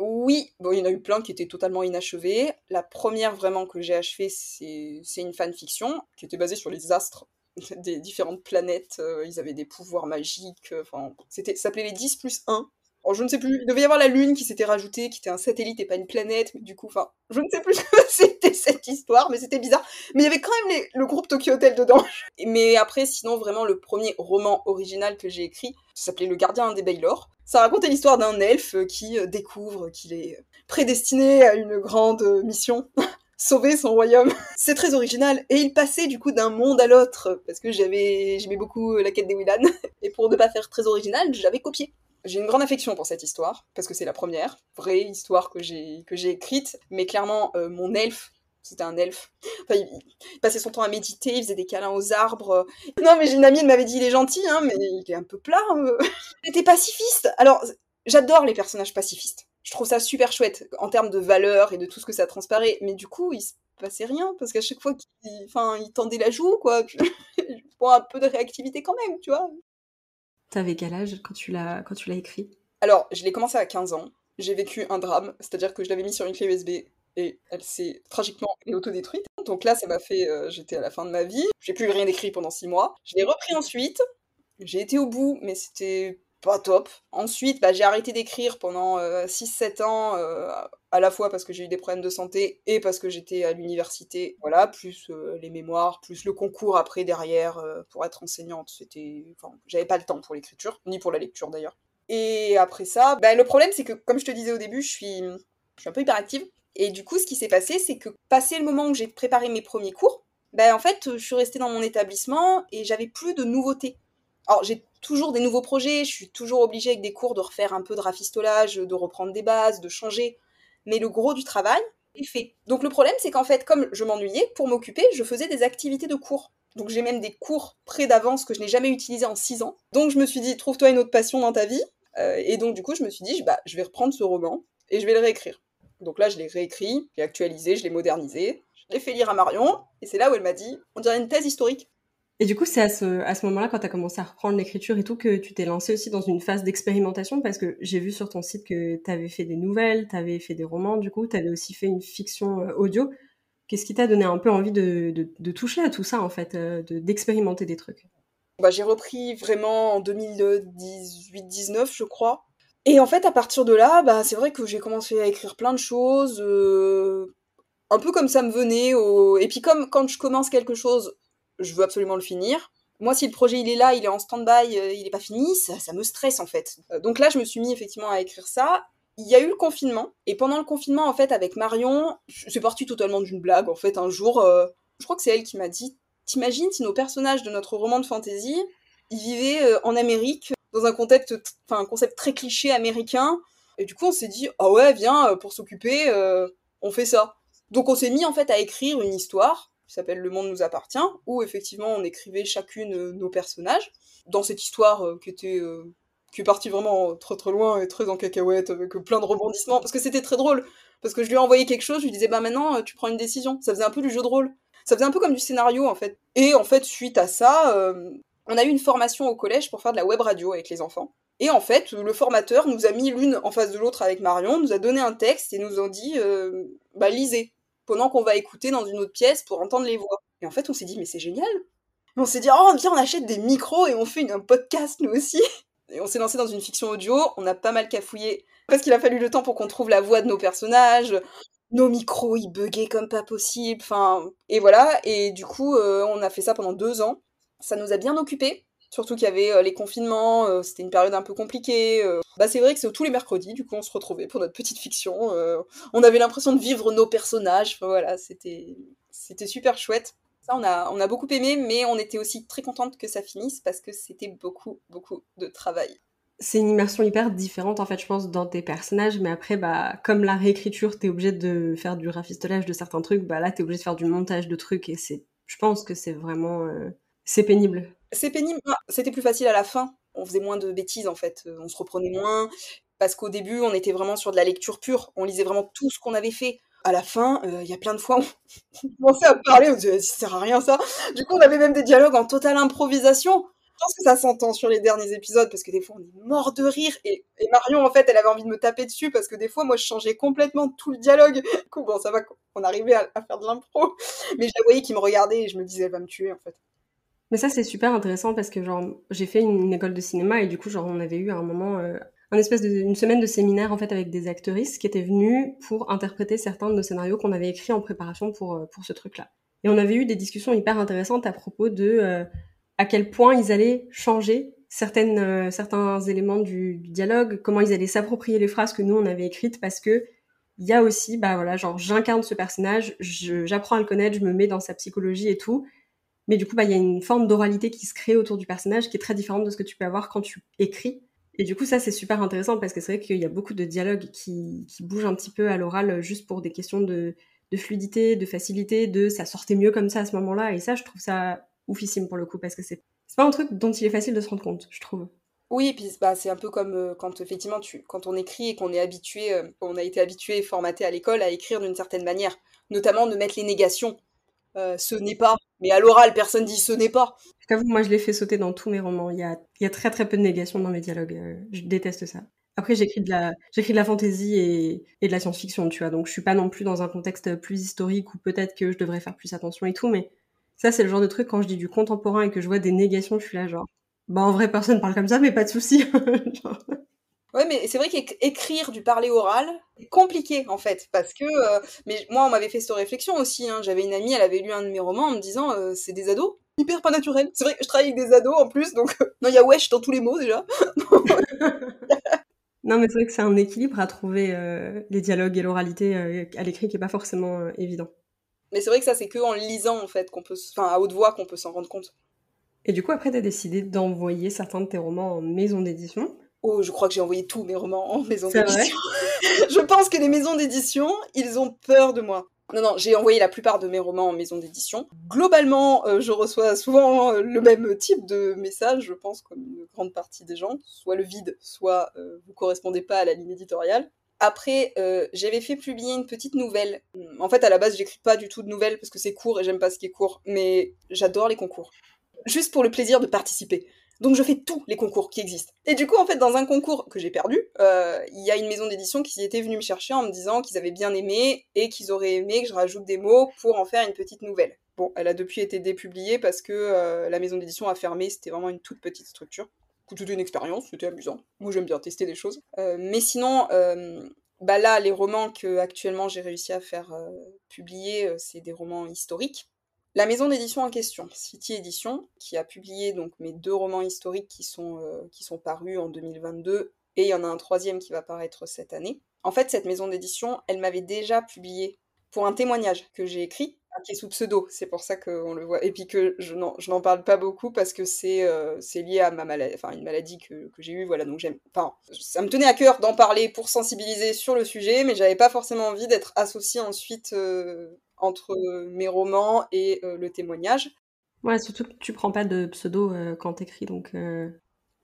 Oui, bon, il y en a eu plein qui étaient totalement inachevées. La première vraiment que j'ai achevée, c'est une fanfiction qui était basée sur les astres des différentes planètes. Euh, ils avaient des pouvoirs magiques. Euh, c'était, ça s'appelait les 10 plus 1. Je ne sais plus, il devait y avoir la Lune qui s'était rajoutée, qui était un satellite et pas une planète, mais du coup, enfin, je ne sais plus ce que c'était cette histoire, mais c'était bizarre. Mais il y avait quand même le groupe Tokyo Hotel dedans. Mais après, sinon, vraiment, le premier roman original que j'ai écrit, ça s'appelait Le gardien des Baylor. Ça racontait l'histoire d'un elfe qui euh, découvre qu'il est prédestiné à une grande euh, mission. sauver son royaume. C'est très original. Et il passait du coup d'un monde à l'autre, parce que j'avais, j'aimais beaucoup la quête des Willan. Et pour ne pas faire très original, j'avais copié. J'ai une grande affection pour cette histoire, parce que c'est la première vraie histoire que j'ai, écrite, mais clairement, euh, mon elfe, c'était un elfe. Il, passait son temps à méditer, il faisait des câlins aux arbres. Non, mais j'ai une amie, elle m'avait dit, il est gentil, hein, mais il est un peu plat. Euh. il était pacifiste. Alors, j'adore les personnages pacifistes. Je trouve ça super chouette, en termes de valeur et de tout ce que ça transparaît. Mais du coup, il se passait rien, parce qu'à chaque fois qu'il il tendait la joue, quoi, je... vois un peu de réactivité quand même, tu vois. T'avais quel âge quand tu l'as écrit? Alors, je l'ai commencé à 15 ans. J'ai vécu un drame, c'est-à-dire que je l'avais mis sur une clé USB et elle s'est tragiquement autodétruite. Donc là, ça m'a fait. Euh, j'étais à la fin de ma vie. J'ai plus rien écrit pendant 6 mois. Je l'ai repris ensuite. J'ai été au bout, mais c'était pas top. Ensuite, bah, j'ai arrêté d'écrire pendant 6-7 euh, ans, euh, à la fois parce que j'ai eu des problèmes de santé et parce que j'étais à l'université. Voilà, plus les mémoires, plus le concours après derrière pour être enseignante. C'était, j'avais pas le temps pour l'écriture, ni pour la lecture d'ailleurs. Et après ça, bah, le problème c'est que, comme je te disais au début, je suis, un peu hyperactive. Et du coup, ce qui s'est passé, c'est que passé le moment où j'ai préparé mes premiers cours, ben en fait, je suis restée dans mon établissement et j'avais plus de nouveautés. Alors, j'ai toujours des nouveaux projets, je suis toujours obligée avec des cours de refaire un peu de rafistolage, de reprendre des bases, de changer. Mais le gros du travail est fait. Donc, le problème, c'est qu'en fait, comme je m'ennuyais, pour m'occuper, je faisais des activités de cours. Donc, j'ai même des cours près d'avance que je n'ai jamais utilisés en 6 ans. Donc, je me suis dit, trouve-toi une autre passion dans ta vie. Euh, et donc, du coup, je me suis dit, bah, je vais reprendre ce roman et je vais le réécrire. Donc là, je l'ai réécrit, j'ai actualisé, je l'ai modernisé, je l'ai fait lire à Marion, et c'est là où elle m'a dit, on dirait une thèse historique. Et du coup, c'est à ce, à ce moment-là, quand tu as commencé à reprendre l'écriture et tout, que tu t'es lancé aussi dans une phase d'expérimentation, parce que j'ai vu sur ton site que tu avais fait des nouvelles, tu avais fait des romans, du coup, tu avais aussi fait une fiction euh, audio. Qu'est-ce qui t'a donné un peu envie de, de, toucher à tout ça, en fait, euh, d'expérimenter des trucs? Bah, J'ai repris vraiment en 2018-19, je crois. Et en fait, à partir de là, bah, c'est vrai que j'ai commencé à écrire plein de choses, euh, un peu comme ça me venait. Et puis comme quand je commence quelque chose, je veux absolument le finir. Moi, si le projet il est là, il est en stand-by, euh, il n'est pas fini, ça, ça, me stresse en fait. Euh, donc là, je me suis mis effectivement à écrire ça. Il y a eu le confinement, et pendant le confinement, en fait, avec Marion, c'est parti totalement d'une blague. En fait, un jour, je crois que c'est elle qui m'a dit T'imagines si nos personnages de notre roman de fantasy, ils vivaient en Amérique dans un contexte, enfin un concept très cliché américain. Et du coup, on s'est dit, ah ouais, viens, euh, pour s'occuper, euh, on fait ça. Donc on s'est mis en fait à écrire une histoire qui s'appelle Le monde nous appartient, où effectivement on écrivait chacune euh, nos personnages. Dans cette histoire qui était qui est partie vraiment très très loin et très en cacahuète avec plein de rebondissements parce que c'était très drôle. Parce que je lui ai envoyé quelque chose je lui disais bah maintenant tu prends une décision. Ça faisait un peu du jeu de rôle. Ça faisait un peu comme du scénario en fait. Et en fait suite à ça on a eu une formation au collège pour faire de la web radio avec les enfants. Et en fait, le formateur nous a mis l'une en face de l'autre avec Marion, nous a donné un texte et nous a dit euh, bah lisez pendant qu'on va écouter dans une autre pièce pour entendre les voix. Et en fait, on s'est dit mais c'est génial. on s'est dit oh viens on achète des micros et on fait un podcast nous aussi. Et on s'est lancé dans une fiction audio, on a pas mal cafouillé parce qu'il a fallu le temps pour qu'on trouve la voix de nos personnages. Nos micros, ils buguaient comme pas possible. Enfin, et voilà. Et du coup, euh, on a fait ça pendant deux ans. Ça nous a bien occupés, surtout qu'il y avait euh, les confinements, euh, c'était une période un peu compliquée. Euh. Bah, c'est vrai que c'est tous les mercredis, du coup, on se retrouvait pour notre petite fiction. on avait l'impression de vivre nos personnages. voilà, c'était super chouette. Ça, on a, on a beaucoup aimé, mais on était aussi très contente que ça finisse parce que c'était beaucoup, beaucoup de travail. C'est une immersion hyper différente, en fait, je pense, dans tes personnages, mais après, bah, comme la réécriture, t'es obligé de faire du rafistolage de certains trucs, bah là, t'es obligé de faire du montage de trucs, et c'est, je pense que c'est vraiment c'est pénible. C'est pénible. C'était plus facile à la fin. On faisait moins de bêtises en fait. On se reprenait moins. Parce qu'au début, on était vraiment sur de la lecture pure. On lisait vraiment tout ce qu'on avait fait. À la fin, euh, il y a plein de fois, on commençait à parler, on disait, ça sert à rien ça. Du coup, on avait même des dialogues en totale improvisation. Je pense que ça s'entend sur les derniers épisodes parce que des fois on est mort de rire et, Marion en fait elle avait envie de me taper dessus parce que des fois moi je changeais complètement tout le dialogue. Du coup bon ça va, on arrivait à, à faire de l'impro, mais je la voyais qui me regardait et je me disais elle va me tuer en fait. Mais ça, c'est super intéressant parce que, genre, j'ai fait une, école de cinéma et du coup, genre, on avait eu à un moment euh, un espèce de, une semaine de séminaire, en fait, avec des actrices qui étaient venues pour interpréter certains de nos scénarios qu'on avait écrits en préparation pour, euh, pour ce truc-là. Et on avait eu des discussions hyper intéressantes à propos de euh, à quel point ils allaient changer certaines, euh, certains éléments du, du, dialogue, comment ils allaient s'approprier les phrases que nous, on avait écrites parce que il y a aussi, bah voilà, genre, j'incarne ce personnage, j'apprends à le connaître, je me mets dans sa psychologie et tout mais du coup, bah, il y a une forme d'oralité qui se crée autour du personnage qui est très différente de ce que tu peux avoir quand tu écris. Et du coup, ça, c'est super intéressant parce que c'est vrai qu'il y a beaucoup de dialogues qui, bougent un petit peu à l'oral juste pour des questions de, fluidité, de facilité, de ça sortait mieux comme ça à ce moment-là. Et ça, je trouve ça oufissime pour le coup parce que c'est pas un truc dont il est facile de se rendre compte, je trouve. Oui, puis bah, c'est un peu comme euh, quand effectivement tu, quand on écrit et qu'on est habitué, euh, on a été habitué et formaté à l'école à écrire d'une certaine manière, notamment de mettre les négations. Euh, ce n'est pas. Mais à l'oral, personne dit ce n'est pas. J'avoue, moi, je l'ai fait sauter dans tous mes romans. Il y a, y a très très peu de négations dans mes dialogues. Euh, je déteste ça. Après, j'écris de la, j'écris de la fantaisie et, de la science-fiction, tu vois. Donc, je suis pas non plus dans un contexte plus historique où peut-être que je devrais faire plus attention et tout. Mais ça, c'est le genre de truc quand je dis du contemporain et que je vois des négations, je suis là genre. Bah, en vrai, personne parle comme ça, mais pas de souci. Ouais, mais c'est vrai qu'écrire du parler oral, c'est compliqué en fait, parce que. Euh, mais moi, on m'avait fait cette réflexion aussi. Hein. J'avais une amie, elle avait lu un de mes romans en me disant euh, c'est des ados, hyper pas naturel. C'est vrai que je travaille avec des ados en plus, donc. non, il y a wesh dans tous les mots déjà. non, mais c'est vrai que c'est un équilibre à trouver euh, les dialogues et l'oralité à l'écrit qui est pas forcément évident. Mais c'est vrai que ça, c'est que en lisant en fait, qu'on peut. Enfin, à haute voix, qu'on peut s'en rendre compte. Et du coup, après, t'as décidé d'envoyer certains de tes romans en maison d'édition. Oh, je crois que j'ai envoyé tous mes romans en maison d'édition. je pense que les maisons d'édition, ils ont peur de moi. Non, non, j'ai envoyé la plupart de mes romans en maison d'édition. Globalement, euh, je reçois souvent euh, le même type de message, je pense, comme une grande partie des gens. Soit le vide, soit euh, vous correspondez pas à la ligne éditoriale. Après, j'avais fait publier une petite nouvelle. En fait, à la base, j'écris pas du tout de nouvelles parce que c'est court et j'aime pas ce qui est court, mais j'adore les concours. Juste pour le plaisir de participer. Donc je fais tous les concours qui existent. Et du coup, en fait, dans un concours que j'ai perdu, euh, il y a une maison d'édition qui était venue me chercher en me disant qu'ils avaient bien aimé et qu'ils auraient aimé que je rajoute des mots pour en faire une petite nouvelle. Bon, elle a depuis été dépubliée parce que euh, la maison d'édition a fermé, c'était vraiment une toute petite structure. c'était une expérience, c'était amusant. Moi, j'aime bien tester des choses. Euh, mais sinon, bah là, les romans que actuellement j'ai réussi à faire publier, c'est des romans historiques. La maison d'édition en question, City Edition, qui a publié donc mes deux romans historiques qui sont, qui sont parus en 2022, et il y en a un troisième qui va paraître cette année. En fait, cette maison d'édition, elle m'avait déjà publié pour un témoignage que j'ai écrit, qui est sous pseudo, c'est pour ça qu'on le voit. Et puis que je n'en parle pas beaucoup parce que c'est euh, lié à ma maladie, enfin une maladie que, que j'ai eue, voilà. Donc j'aime, enfin, ça me tenait à cœur d'en parler pour sensibiliser sur le sujet, mais j'avais pas forcément envie d'être associée ensuite euh, entre mes romans et euh, le témoignage. Ouais, surtout que tu prends pas de pseudo quand t'écris, donc.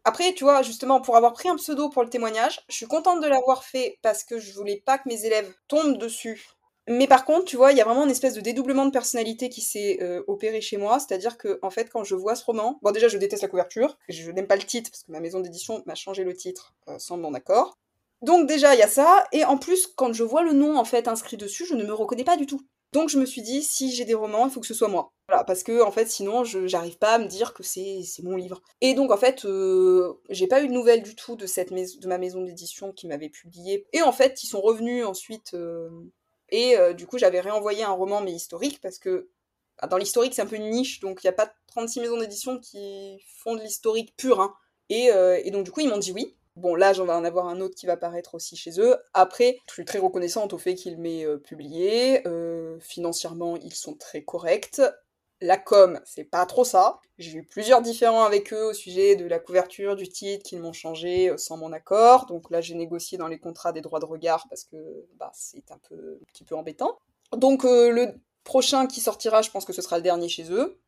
Après, tu vois, justement, pour avoir pris un pseudo pour le témoignage, je suis contente de l'avoir fait parce que je voulais pas que mes élèves tombent dessus mais par contre, tu vois, il y a vraiment une espèce de dédoublement de personnalité qui s'est euh, opéré chez moi. C'est-à-dire que, en fait, quand je vois ce roman, bon, déjà, je déteste la couverture. Je n'aime pas le titre parce que ma maison d'édition m'a changé le titre euh, sans mon accord. Donc déjà, il y a ça. Et en plus, quand je vois le nom en fait inscrit dessus, je ne me reconnais pas du tout. Donc je me suis dit, si j'ai des romans, il faut que ce soit moi. Parce que en fait, sinon, je j'arrive pas à me dire que c'est mon livre. Et donc en fait, euh, j'ai pas eu de nouvelles du tout de cette de ma maison d'édition qui m'avait publié. Et en fait, ils sont revenus ensuite et euh, du coup, j'avais réenvoyé un roman, mais historique, parce que bah, dans l'historique, c'est un peu une niche, donc il n'y a pas 36 maisons d'édition qui font de l'historique pur. Hein. Et, euh, et, donc, du coup, ils m'ont dit oui. Bon, là, j'en vais en avoir un autre qui va paraître aussi chez eux. Après, je suis très reconnaissante au fait qu'ils m'aient euh, publié. financièrement, ils sont très corrects. La com, c'est pas trop ça. J'ai eu plusieurs différends avec eux au sujet de la couverture, du titre, qu'ils m'ont changé euh, sans mon accord. Donc là, j'ai négocié dans les contrats des droits de regard parce que bah, c'est un, un petit peu embêtant. Donc euh, le prochain qui sortira, je pense que ce sera le dernier chez eux.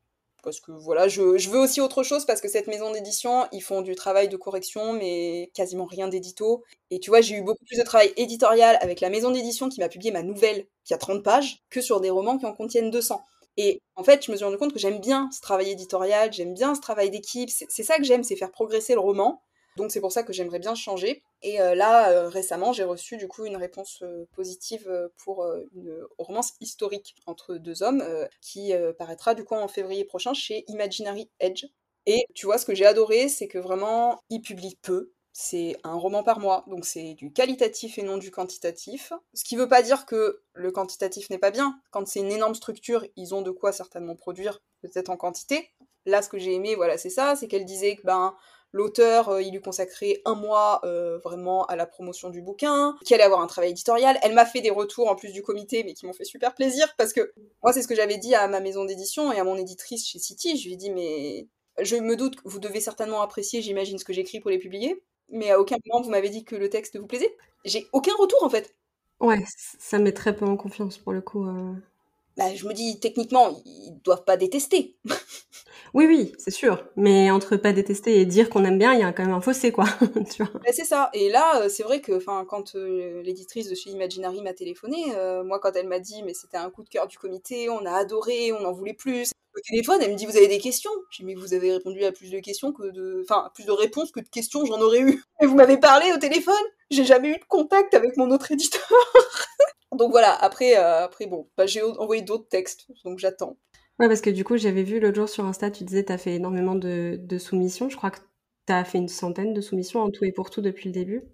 Parce que voilà, je, veux aussi autre chose parce que cette maison d'édition, ils font du travail de correction, mais quasiment rien d'édito. Et tu vois, j'ai eu beaucoup plus de travail éditorial avec la maison d'édition qui m'a publié ma nouvelle, qui a 30 pages, que sur des romans qui en contiennent 200. Et en fait, je me suis rendu compte que j'aime bien ce travail éditorial, j'aime bien ce travail d'équipe, c'est ça que j'aime, c'est faire progresser le roman. Donc c'est pour ça que j'aimerais bien changer. Et euh, là, euh, récemment, j'ai reçu du coup une réponse euh, positive pour une romance historique entre deux hommes qui paraîtra du coup en février prochain chez Imaginary Edge. Et tu vois, ce que j'ai adoré, c'est que vraiment, ils publient peu c'est un roman par mois, donc c'est du qualitatif et non du quantitatif. Ce qui veut pas dire que le quantitatif n'est pas bien. Quand c'est une énorme structure, ils ont de quoi certainement produire, peut-être en quantité. Là, ce que j'ai aimé, voilà, c'est ça, c'est qu'elle disait que ben l'auteur, euh, il lui consacrait un mois euh, vraiment à la promotion du bouquin, qu'il allait avoir un travail éditorial. Elle m'a fait des retours en plus du comité, mais qui m'ont fait super plaisir parce que moi, c'est ce que j'avais dit à ma maison d'édition et à mon éditrice chez City. Je lui ai dit, mais je me doute que vous devez certainement apprécier, j'imagine, ce que j'écris pour les publier mais à aucun moment vous m'avez dit que le texte vous plaisait. J'ai aucun retour en fait. Ouais, ça met très peu en confiance pour le coup. Euh. Bah, je me dis, techniquement, ils doivent pas détester. oui, oui, c'est sûr. Mais entre pas détester et dire qu'on aime bien, il y a quand même un fossé, quoi. tu vois bah, c'est ça. Et là, euh, c'est vrai que quand euh, l'éditrice de chez Imaginary m'a téléphoné, moi, quand elle m'a dit, mais c'était un coup de cœur du comité, on a adoré, on en voulait plus, au téléphone, elle me dit Vous avez des questions? J'ai dit Mais vous avez répondu à plus de questions que de. Enfin, plus de réponses que de questions, j'en aurais eu. Et vous m'avez parlé au téléphone? J'ai jamais eu de contact avec mon autre éditeur. Donc voilà, après, euh, après bon, bah, j'ai envoyé d'autres textes, donc j'attends. Ouais, parce que du coup, j'avais vu l'autre jour sur Insta, tu disais T'as fait énormément de, de soumissions. Je crois que t'as fait une centaine de soumissions en tout et pour tout depuis le début.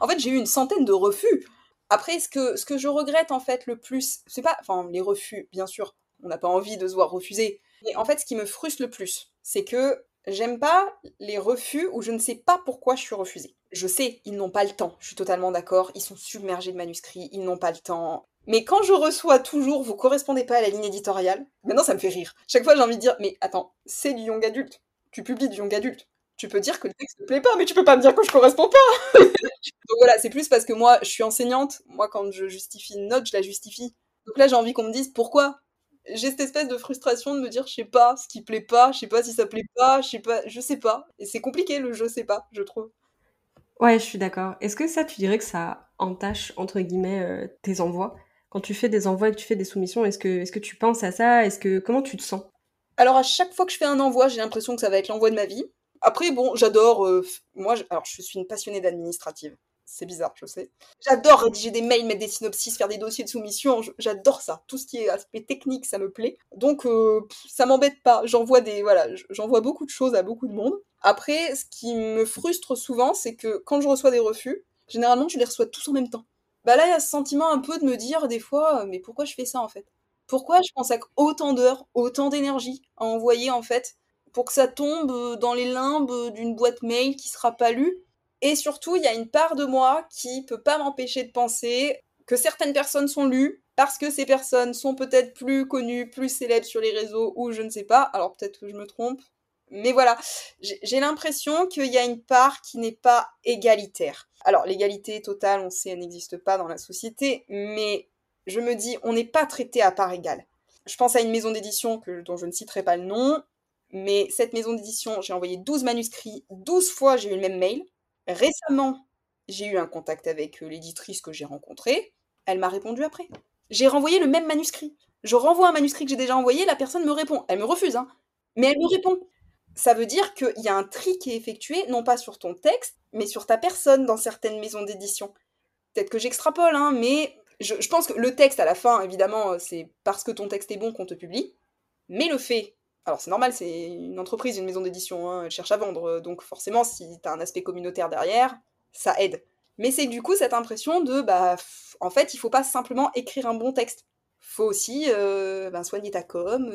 En fait, j'ai eu une centaine de refus. Après, ce que, ce que je regrette en fait le plus, c'est pas, enfin, les refus, bien sûr, on n'a pas envie de se voir refuser. Mais en fait, ce qui me frustre le plus, c'est que j'aime pas les refus où je ne sais pas pourquoi je suis refusée. Je sais, ils n'ont pas le temps, je suis totalement d'accord, ils sont submergés de manuscrits, ils n'ont pas le temps. Mais quand je reçois toujours, vous correspondez pas à la ligne éditoriale, maintenant ça me fait rire. Chaque fois j'ai envie de dire, mais attends, c'est du young adulte. Tu publies du young adulte. Tu peux dire que le texte ne plaît pas, mais tu peux pas me dire que je corresponds pas. Donc voilà, c'est plus parce que moi, je suis enseignante. Moi, quand je justifie une note, je la justifie. Donc là, j'ai envie qu'on me dise pourquoi? J'ai cette espèce de frustration de me dire je sais pas ce qui plaît pas, je sais pas si ça plaît pas, je sais pas, je sais pas. Et c'est compliqué le je sais pas, je trouve. Ouais, je suis d'accord. Est-ce que ça, tu dirais que ça entache entre guillemets euh, tes envois? Quand tu fais des envois et que tu fais des soumissions, est-ce que tu penses à ça? Est-ce que comment tu te sens? Alors à chaque fois que je fais un envoi, j'ai l'impression que ça va être l'envoi de ma vie. Après, bon, j'adore. Euh, moi, alors je suis une passionnée d'administrative. C'est bizarre, je sais. J'adore rédiger des mails, mettre des synopsis, faire des dossiers de soumission. J'adore ça. Tout ce qui est aspect technique, ça me plaît. Donc, euh, ça m'embête pas. J'envoie des, voilà, j'envoie beaucoup de choses à beaucoup de monde. Après, ce qui me frustre souvent, c'est que quand je reçois des refus, généralement, je les reçois tous en même temps. Bah là, il y a ce sentiment un peu de me dire des fois, mais pourquoi je fais ça en fait? Pourquoi je consacre autant d'heures, autant d'énergie à envoyer en fait pour que ça tombe dans les limbes d'une boîte mail qui sera pas lue? Et surtout, il y a une part de moi qui peut pas m'empêcher de penser que certaines personnes sont lues parce que ces personnes sont peut-être plus connues, plus célèbres sur les réseaux ou je ne sais pas. Alors peut-être que je me trompe, mais voilà, j'ai l'impression qu'il y a une part qui n'est pas égalitaire. Alors, l'égalité totale, on sait, elle n'existe pas dans la société, mais je me dis, on n'est pas traité à part égale. Je pense à une maison d'édition dont je ne citerai pas le nom, mais cette maison d'édition, j'ai envoyé 12 manuscrits, 12 fois j'ai eu le même mail. Récemment, j'ai eu un contact avec euh, l'éditrice que j'ai rencontrée. Elle m'a répondu après. J'ai renvoyé le même manuscrit. Je renvoie un manuscrit que j'ai déjà envoyé, la personne me répond. Elle me refuse, hein. Mais elle me répond ça veut dire qu'il y a un tri qui est effectué, non pas sur ton texte, mais sur ta personne dans certaines maisons d'édition. Peut-être que j'extrapole, hein, mais je, pense que le texte à la fin, évidemment, euh, c'est parce que ton texte est bon qu'on te publie. Mais le fait, alors c'est normal, c'est une entreprise, une maison d'édition, hein, elle cherche à vendre, euh, donc forcément, si t'as un aspect communautaire derrière, ça aide. Mais c'est du coup cette impression de, bah, en fait, il faut pas simplement écrire un bon texte. Faut aussi euh, ben, soigner ta com,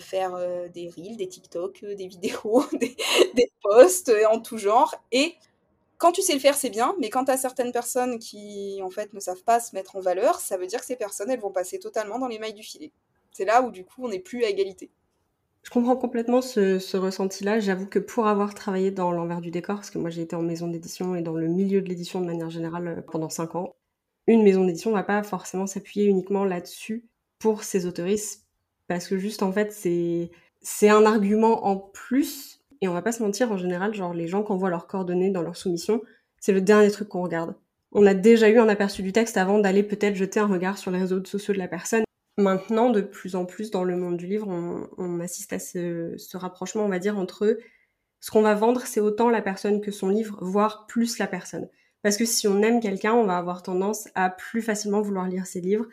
faire euh, des reels, des TikTok, euh, des vidéos, des, des posts en tout genre. Et quand tu sais le faire, c'est bien, mais quand tu as certaines personnes qui, en fait, ne savent pas se mettre en valeur, ça veut dire que ces personnes, elles vont passer totalement dans les mailles du filet. C'est là où, du coup, on n'est plus à égalité. Je comprends complètement ce, ce ressenti-là. J'avoue que pour avoir travaillé dans l'envers du décor, parce que moi j'ai été en maison d'édition et dans le milieu de l'édition de manière générale pendant 5 ans, une maison d'édition ne va pas forcément s'appuyer uniquement là-dessus pour ses autoristes parce que juste en fait c'est c'est un argument en plus. Et on va pas se mentir en général genre les gens qui envoient leurs coordonnées dans leur soumission c'est le dernier truc qu'on regarde. On a déjà eu un aperçu du texte avant d'aller peut-être jeter un regard sur les réseaux sociaux de la personne. Maintenant de plus en plus dans le monde du livre on, assiste à ce, ce, rapprochement on va dire entre ce qu'on va vendre c'est autant la personne que son livre voire plus la personne. Parce que si on aime quelqu'un on va avoir tendance à plus facilement vouloir lire ses livres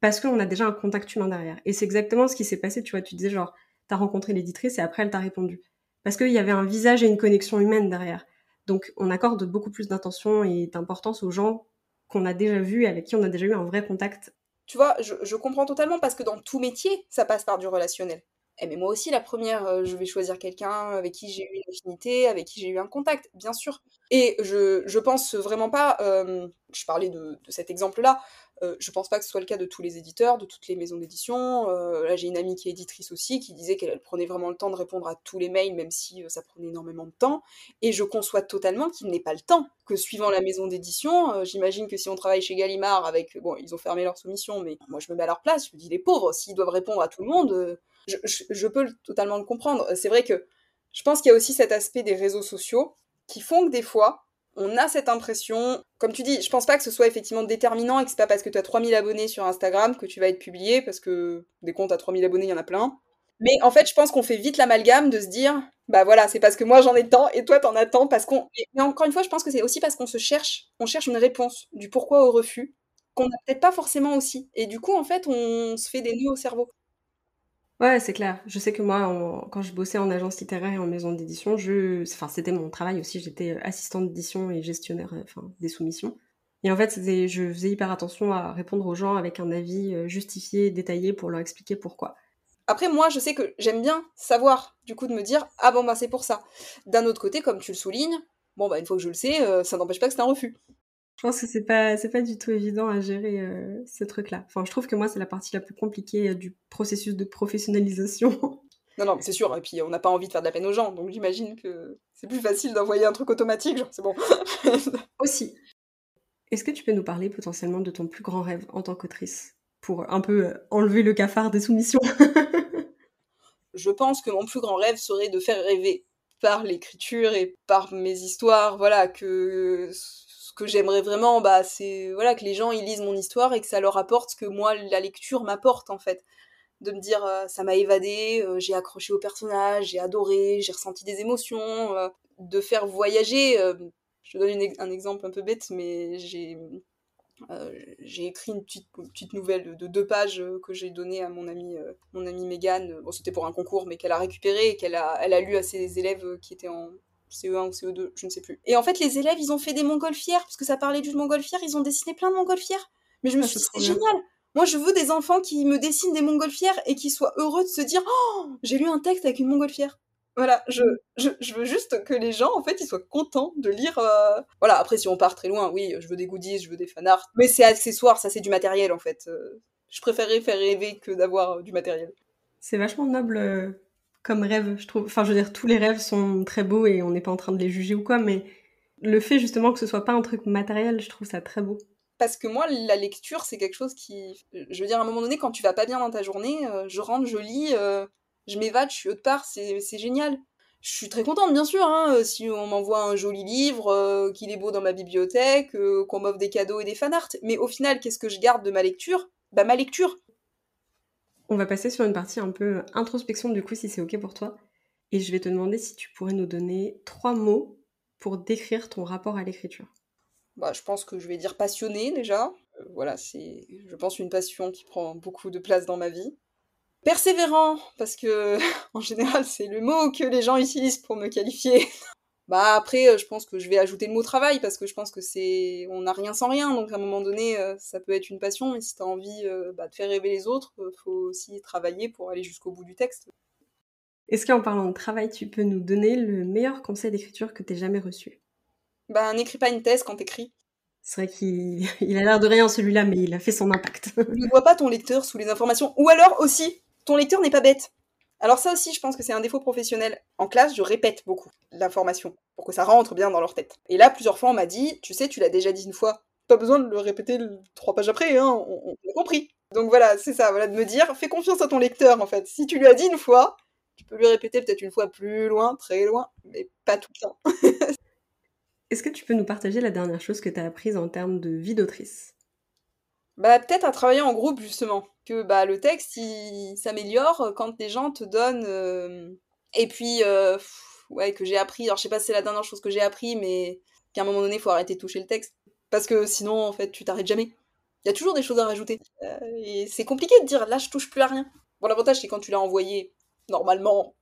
parce qu'on a déjà un contact humain derrière. Et c'est exactement ce qui s'est passé, tu vois, tu disais genre, t'as rencontré l'éditrice et après elle t'a répondu. Parce qu'il y avait un visage et une connexion humaine derrière. Donc on accorde beaucoup plus d'intention et d'importance aux gens qu'on a déjà vus, avec qui on a déjà eu un vrai contact. Tu vois, je, comprends totalement parce que dans tout métier, ça passe par du relationnel. Eh, mais moi aussi, la première, euh, je vais choisir quelqu'un avec qui j'ai eu une affinité, avec qui j'ai eu un contact, bien sûr. Et je, je pense vraiment pas, euh, je parlais de cet exemple-là, euh, je pense pas que ce soit le cas de tous les éditeurs, de toutes les maisons d'édition. Euh, là, j'ai une amie qui est éditrice aussi, qui disait qu'elle prenait vraiment le temps de répondre à tous les mails, même si euh, ça prenait énormément de temps. Et je conçois totalement qu'il n'ait pas le temps. Que suivant la maison d'édition, j'imagine que si on travaille chez Gallimard avec, bon, ils ont fermé leur soumission, mais moi je me mets à leur place, je me dis les pauvres, s'ils doivent répondre à tout le monde, je, je peux totalement le comprendre. C'est vrai que je pense qu'il y a aussi cet aspect des réseaux sociaux qui font que des fois, on a cette impression, comme tu dis, je pense pas que ce soit effectivement déterminant et que c'est pas parce que tu as 3000 abonnés sur Instagram que tu vas être publié, parce que des comptes à 3000 abonnés, il y en a plein. Mais en fait, je pense qu'on fait vite l'amalgame de se dire, bah voilà, c'est parce que moi j'en ai tant et toi t'en as tant, parce qu'on. Mais encore une fois, je pense que c'est aussi parce qu'on se cherche, on cherche une réponse du pourquoi au refus, qu'on n'a peut-être pas forcément aussi. Et du coup, en fait, on se fait des nœuds au cerveau. Ouais, c'est clair. Je sais que moi, quand je bossais en agence littéraire et en maison d'édition, je, enfin, c'était mon travail aussi. J'étais euh, assistante d'édition et gestionnaire, euh, des soumissions. Et en fait, je faisais hyper attention à répondre aux gens avec un avis euh, justifié, détaillé pour leur expliquer pourquoi. Après, moi, je sais que j'aime bien savoir, du coup, de me dire, ah bon, bah, c'est pour ça. D'un autre côté, comme tu le soulignes, bon, bah, une fois que je le sais, ça n'empêche pas que c'est un refus. Je pense que c'est pas c'est pas du tout évident à gérer euh, ce truc-là. Enfin, je trouve que moi c'est la partie la plus compliquée euh, du processus de professionnalisation. Non, non, c'est sûr. Et puis on n'a pas envie de faire de la peine aux gens, donc j'imagine que c'est plus facile d'envoyer un truc automatique. Genre, c'est bon. Aussi. Est-ce que tu peux nous parler potentiellement de ton plus grand rêve en tant qu'autrice pour un peu euh, enlever le cafard des soumissions? Je pense que mon plus grand rêve serait de faire rêver par l'écriture et par mes histoires. Voilà que que j'aimerais vraiment, bah, c'est voilà que les gens ils lisent mon histoire et que ça leur apporte ce que moi la lecture m'apporte en fait. De me dire euh, ça m'a évadé, euh, j'ai accroché au personnage, j'ai adoré, j'ai ressenti des émotions, euh, de faire voyager. je donne un exemple un peu bête, mais j'ai j'ai écrit une petite, petite nouvelle de deux pages que j'ai donnée à mon amie, mon amie Mégane. Bon, c'était pour un concours, mais qu'elle a récupéré et qu'elle a, elle a lu à ses élèves qui étaient en CE1 ou CE2, je ne sais plus. Et en fait, les élèves, ils ont fait des montgolfières, parce que ça parlait d'une montgolfière, ils ont dessiné plein de montgolfières. Mais je me ah, suis dit, c'est génial Moi, je veux des enfants qui me dessinent des montgolfières et qui soient heureux de se dire, oh, j'ai lu un texte avec une montgolfière. Voilà, je, je, je, veux juste que les gens, en fait, ils soient contents de lire. Euh, voilà, après, si on part très loin, oui, je veux des goodies, je veux des fanarts. Mais c'est accessoire, ça, c'est du matériel, en fait. Euh, je préférerais faire rêver que d'avoir euh, du matériel. C'est vachement noble comme rêve, je trouve. Enfin, je veux dire, tous les rêves sont très beaux et on n'est pas en train de les juger ou quoi, mais le fait justement que ce soit pas un truc matériel, je trouve ça très beau. Parce que moi, la lecture, c'est quelque chose qui. Je veux dire, à un moment donné, quand tu vas pas bien dans ta journée, je rentre, je lis je m'évade, je suis autre part, c'est génial. Je suis très contente, bien sûr, hein, euh, si on m'envoie un joli livre, euh, qu'il est beau dans ma bibliothèque, euh, qu'on m'offre des cadeaux et des fanarts. Mais au final, qu'est-ce que je garde de ma lecture? Bah, ma lecture. On va passer sur une partie un peu introspection, du coup, si c'est OK pour toi. Et je vais te demander si tu pourrais nous donner trois mots pour décrire ton rapport à l'écriture. Bah, je pense que je vais dire passionné déjà. voilà, c'est, je pense, une passion qui prend beaucoup de place dans ma vie. Persévérant, parce que en général c'est le mot que les gens utilisent pour me qualifier. Bah après, euh, je pense que je vais ajouter le mot travail parce que je pense que c'est, on n'a rien sans rien, donc à un moment donné, euh, ça peut être une passion, mais si t'as envie euh, bah, de faire rêver les autres, faut aussi travailler pour aller jusqu'au bout du texte. Est-ce qu'en parlant de travail, tu peux nous donner le meilleur conseil d'écriture que t'aies jamais reçu? Bah n'écris pas une thèse quand t'écris. C'est vrai qu'il a l'air de rien celui-là, mais il a fait son impact. ne vois pas ton lecteur sous les informations. Ou alors aussi, ton lecteur n'est pas bête. Alors ça aussi, je pense que c'est un défaut professionnel. En classe, je répète beaucoup l'information pour que ça rentre bien dans leur tête. Et là, plusieurs fois, on m'a dit, tu sais, tu l'as déjà dit une fois. Pas besoin de le répéter trois pages après, hein, on, a compris. Donc voilà, c'est ça, voilà, de me dire, fais confiance à ton lecteur, en fait. Si tu lui as dit une fois, tu peux lui répéter peut-être une fois plus loin, très loin, mais pas tout le temps. Est-ce que tu peux nous partager la dernière chose que tu as apprise en termes de vie d'autrice? Bah, peut-être à travailler en groupe, justement. Que bah, le texte, il s'améliore quand les gens te donnent. Euh, et puis, euh, ouais, que j'ai appris. Alors, je sais pas si c'est la dernière chose que j'ai appris, mais qu'à un moment donné, il faut arrêter de toucher le texte. Parce que sinon, en fait, tu t'arrêtes jamais. Il y a toujours des choses à rajouter. Euh, et c'est compliqué de dire là, je touche plus à rien. Bon, l'avantage, c'est quand tu l'as envoyé, normalement.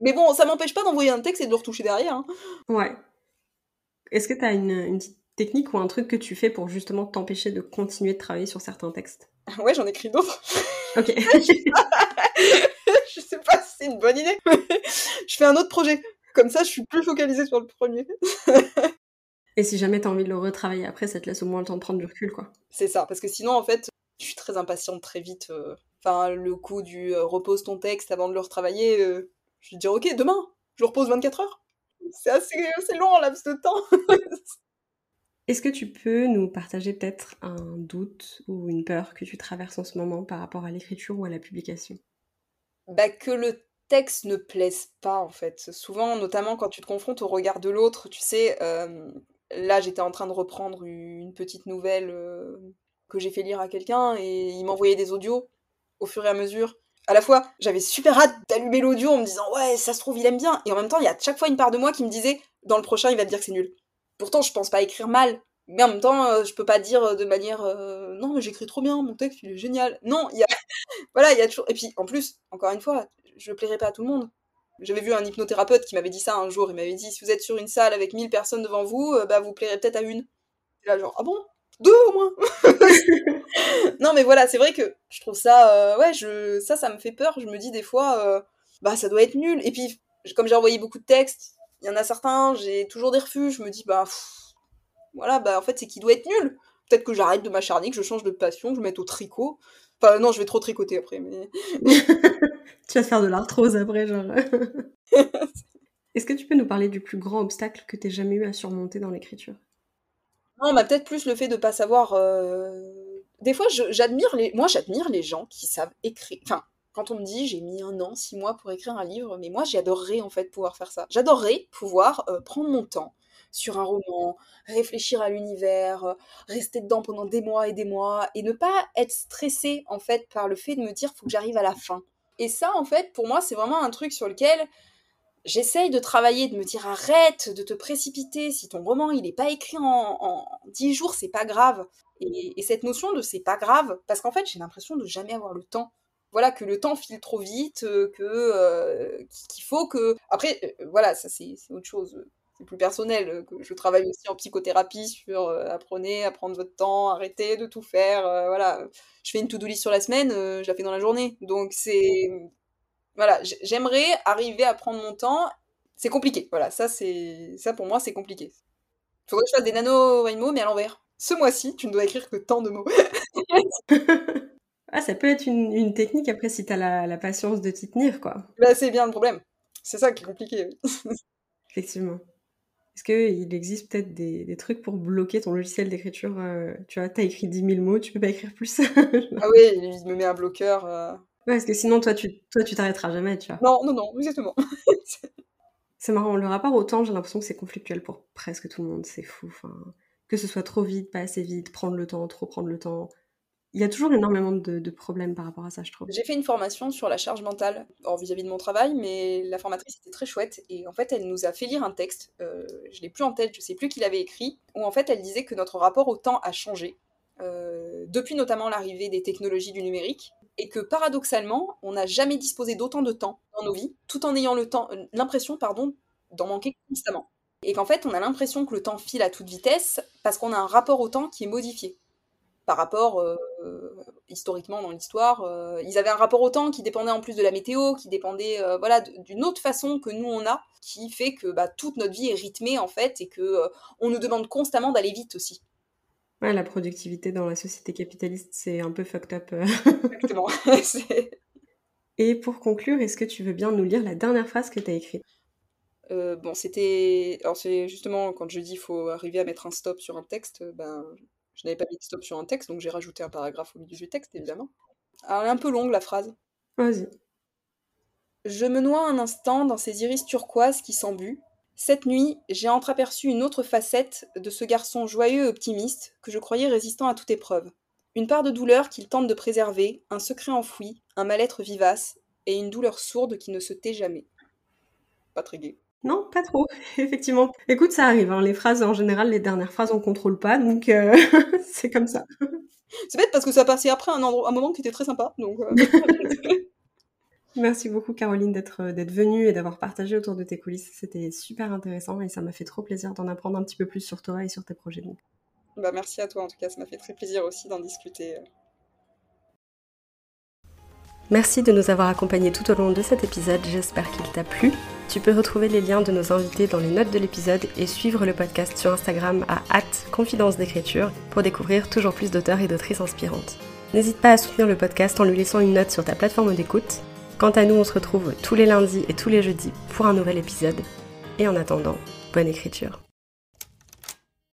Mais bon, ça m'empêche pas d'envoyer un texte et de le retoucher derrière. Hein. Ouais. Est-ce que tu as une, une petite technique ou un truc que tu fais pour justement t'empêcher de continuer de travailler sur certains textes Ouais, j'en écris d'autres. Ok. je sais pas si c'est une bonne idée. je fais un autre projet. Comme ça, je suis plus focalisée sur le premier. Et si jamais t'as envie de le retravailler après, ça te laisse au moins le temps de prendre du recul, quoi. C'est ça, parce que sinon, en fait, je suis très impatiente très vite. Euh. Enfin, le coup du euh, repose ton texte avant de le retravailler, euh, je vais dire, ok, demain, je repose 24 heures. C'est assez, assez long en laps de temps. Est-ce que tu peux nous partager peut-être un doute ou une peur que tu traverses en ce moment par rapport à l'écriture ou à la publication? Bah, Que le texte ne plaise pas en fait. Souvent, notamment quand tu te confrontes au regard de l'autre, tu sais, euh, là j'étais en train de reprendre une petite nouvelle euh, que j'ai fait lire à quelqu'un et il m'envoyait des audios au fur et à mesure. À la fois, j'avais super hâte d'allumer l'audio en me disant ouais, ça se trouve, il aime bien. Et en même temps, il y a chaque fois une part de moi qui me disait dans le prochain, il va te dire que c'est nul. Pourtant, je pense pas écrire mal, mais en même temps, euh, je peux pas dire euh, de manière euh, non, mais j'écris trop bien, mon texte il est génial. Non, il y a voilà, il y a toujours et puis en plus, encore une fois, je plairai pas à tout le monde. J'avais vu un hypnothérapeute qui m'avait dit ça un jour, il m'avait dit si vous êtes sur une salle avec 1000 personnes devant vous, bah vous plairez peut-être à une. Et là genre ah bon? Deux au moins. non mais voilà, c'est vrai que je trouve ça ouais, je ça ça me fait peur, je me dis des fois bah ça doit être nul et puis comme j'ai envoyé beaucoup de textes, il y en a certains, j'ai toujours des refus, je me dis, bah, voilà, bah, en fait, c'est qu'il doit être nul. Peut-être que j'arrête de m'acharner, que je change de passion, que je mette au tricot. Enfin, non, je vais trop tricoter après, mais. tu vas faire de l'arthrose après, genre. Est-ce que tu peux nous parler du plus grand obstacle que t'aies jamais eu à surmonter dans l'écriture? Non, bah, peut-être plus le fait de pas savoir. Euh, des fois, j'admire les. Moi, j'admire les gens qui savent écrire. Enfin, quand on me dit j'ai mis un an, six mois pour écrire un livre, mais moi j'adorerais en fait pouvoir faire ça. J'adorerais pouvoir euh, prendre mon temps sur un roman, réfléchir à l'univers, euh, rester dedans pendant des mois et des mois, et ne pas être stressée en fait par le fait de me dire faut que j'arrive à la fin. Et ça en fait pour moi c'est vraiment un truc sur lequel j'essaye de travailler, de me dire arrête de te précipiter, si ton roman il n'est pas écrit en, dix jours, c'est pas grave. Et, cette notion de c'est pas grave, parce qu'en fait j'ai l'impression de jamais avoir le temps. Voilà, que le temps file trop vite, euh, que euh, qu'il faut que... Après, euh, voilà, ça c'est autre chose, c'est plus personnel, que je travaille aussi en psychothérapie sur apprenez à prendre votre temps, arrêtez de tout faire, voilà. Je fais une to-do list sur la semaine, je la fais dans la journée. Donc c'est voilà, j'aimerais arriver à prendre mon temps. C'est compliqué. Voilà, ça, c'est ça pour moi, c'est compliqué. Faudrait que je fasse des nano mais à l'envers. Ce mois-ci, tu ne dois écrire que tant de mots. ah, ça peut être une, technique après si tu as la, patience de t'y tenir, quoi. Bah, c'est bien le problème. C'est ça qui est compliqué. Effectivement. Est-ce qu'il existe peut-être des, trucs pour bloquer ton logiciel d'écriture euh, Tu vois, t'as écrit 10 000 mots, tu peux pas écrire plus. ah oui, il me met un bloqueur. Euh, Ouais, parce que sinon, toi, tu toi, tu t'arrêteras jamais, tu vois. Non, non, non, exactement. c'est marrant, le rapport au temps, j'ai l'impression que c'est conflictuel pour presque tout le monde, c'est fou. Enfin, que ce soit trop vite, pas assez vite, prendre le temps, trop prendre le temps. Il y a toujours énormément de, problèmes par rapport à ça, je trouve. J'ai fait une formation sur la charge mentale vis-à-vis de mon travail, mais la formatrice était très chouette et en fait elle nous a fait lire un texte, euh, je l'ai plus en tête, je sais plus qui l'avait écrit, où en fait elle disait que notre rapport au temps a changé, euh, depuis notamment l'arrivée des technologies du numérique, et que paradoxalement, on n'a jamais disposé d'autant de temps dans nos vies, tout en ayant euh, l'impression, pardon, d'en manquer constamment. Et qu'en fait, on a l'impression que le temps file à toute vitesse parce qu'on a un rapport au temps qui est modifié par rapport euh, historiquement dans l'histoire. Euh, ils avaient un rapport au temps qui dépendait en plus de la météo, qui dépendait voilà d'une autre façon que nous on a, qui fait que bah, toute notre vie est rythmée en fait et que on nous demande constamment d'aller vite aussi. Ouais, la productivité dans la société capitaliste, c'est un peu fucked up. Euh. Exactement. Et pour conclure, est-ce que tu veux bien nous lire la dernière phrase que tu as écrite? Euh, Bon, c'était. Alors, c'est justement quand je dis qu'il faut arriver à mettre un stop sur un texte, ben, je n'avais pas mis de stop sur un texte, donc j'ai rajouté un paragraphe au milieu du texte, évidemment. Alors, elle est un peu longue, la phrase. Vas-y. Je me noie un instant dans ces iris turquoises qui s'embuent, cette nuit, j'ai entreaperçu une autre facette de ce garçon joyeux et optimiste que je croyais résistant à toute épreuve. Une part de douleur qu'il tente de préserver, un secret enfoui, un mal-être vivace, et une douleur sourde qui ne se tait jamais. Pas très gai. Non, pas trop, effectivement. Écoute, ça arrive, hein. les phrases, en général, les dernières phrases, on contrôle pas, donc euh, c'est comme ça. C'est bête parce que ça passait après un, un moment qui était très sympa, donc... Euh. Merci beaucoup Caroline d'être euh, d'être venue et d'avoir partagé autour de tes coulisses. C'était super intéressant et ça m'a fait trop plaisir d'en apprendre un petit peu plus sur toi et sur tes projets. Bah merci à toi en tout cas, ça m'a fait très plaisir aussi d'en discuter. Merci de nous avoir accompagnés tout au long de cet épisode, j'espère qu'il t'a plu. Tu peux retrouver les liens de nos invités dans les notes de l'épisode et suivre le podcast sur Instagram à confidence d'écriture pour découvrir toujours plus d'auteurs et d'autrices inspirantes. N'hésite pas à soutenir le podcast en lui laissant une note sur ta plateforme d'écoute Quant à nous, on se retrouve tous les lundis et tous les jeudis pour un nouvel épisode. Et en attendant, bonne écriture.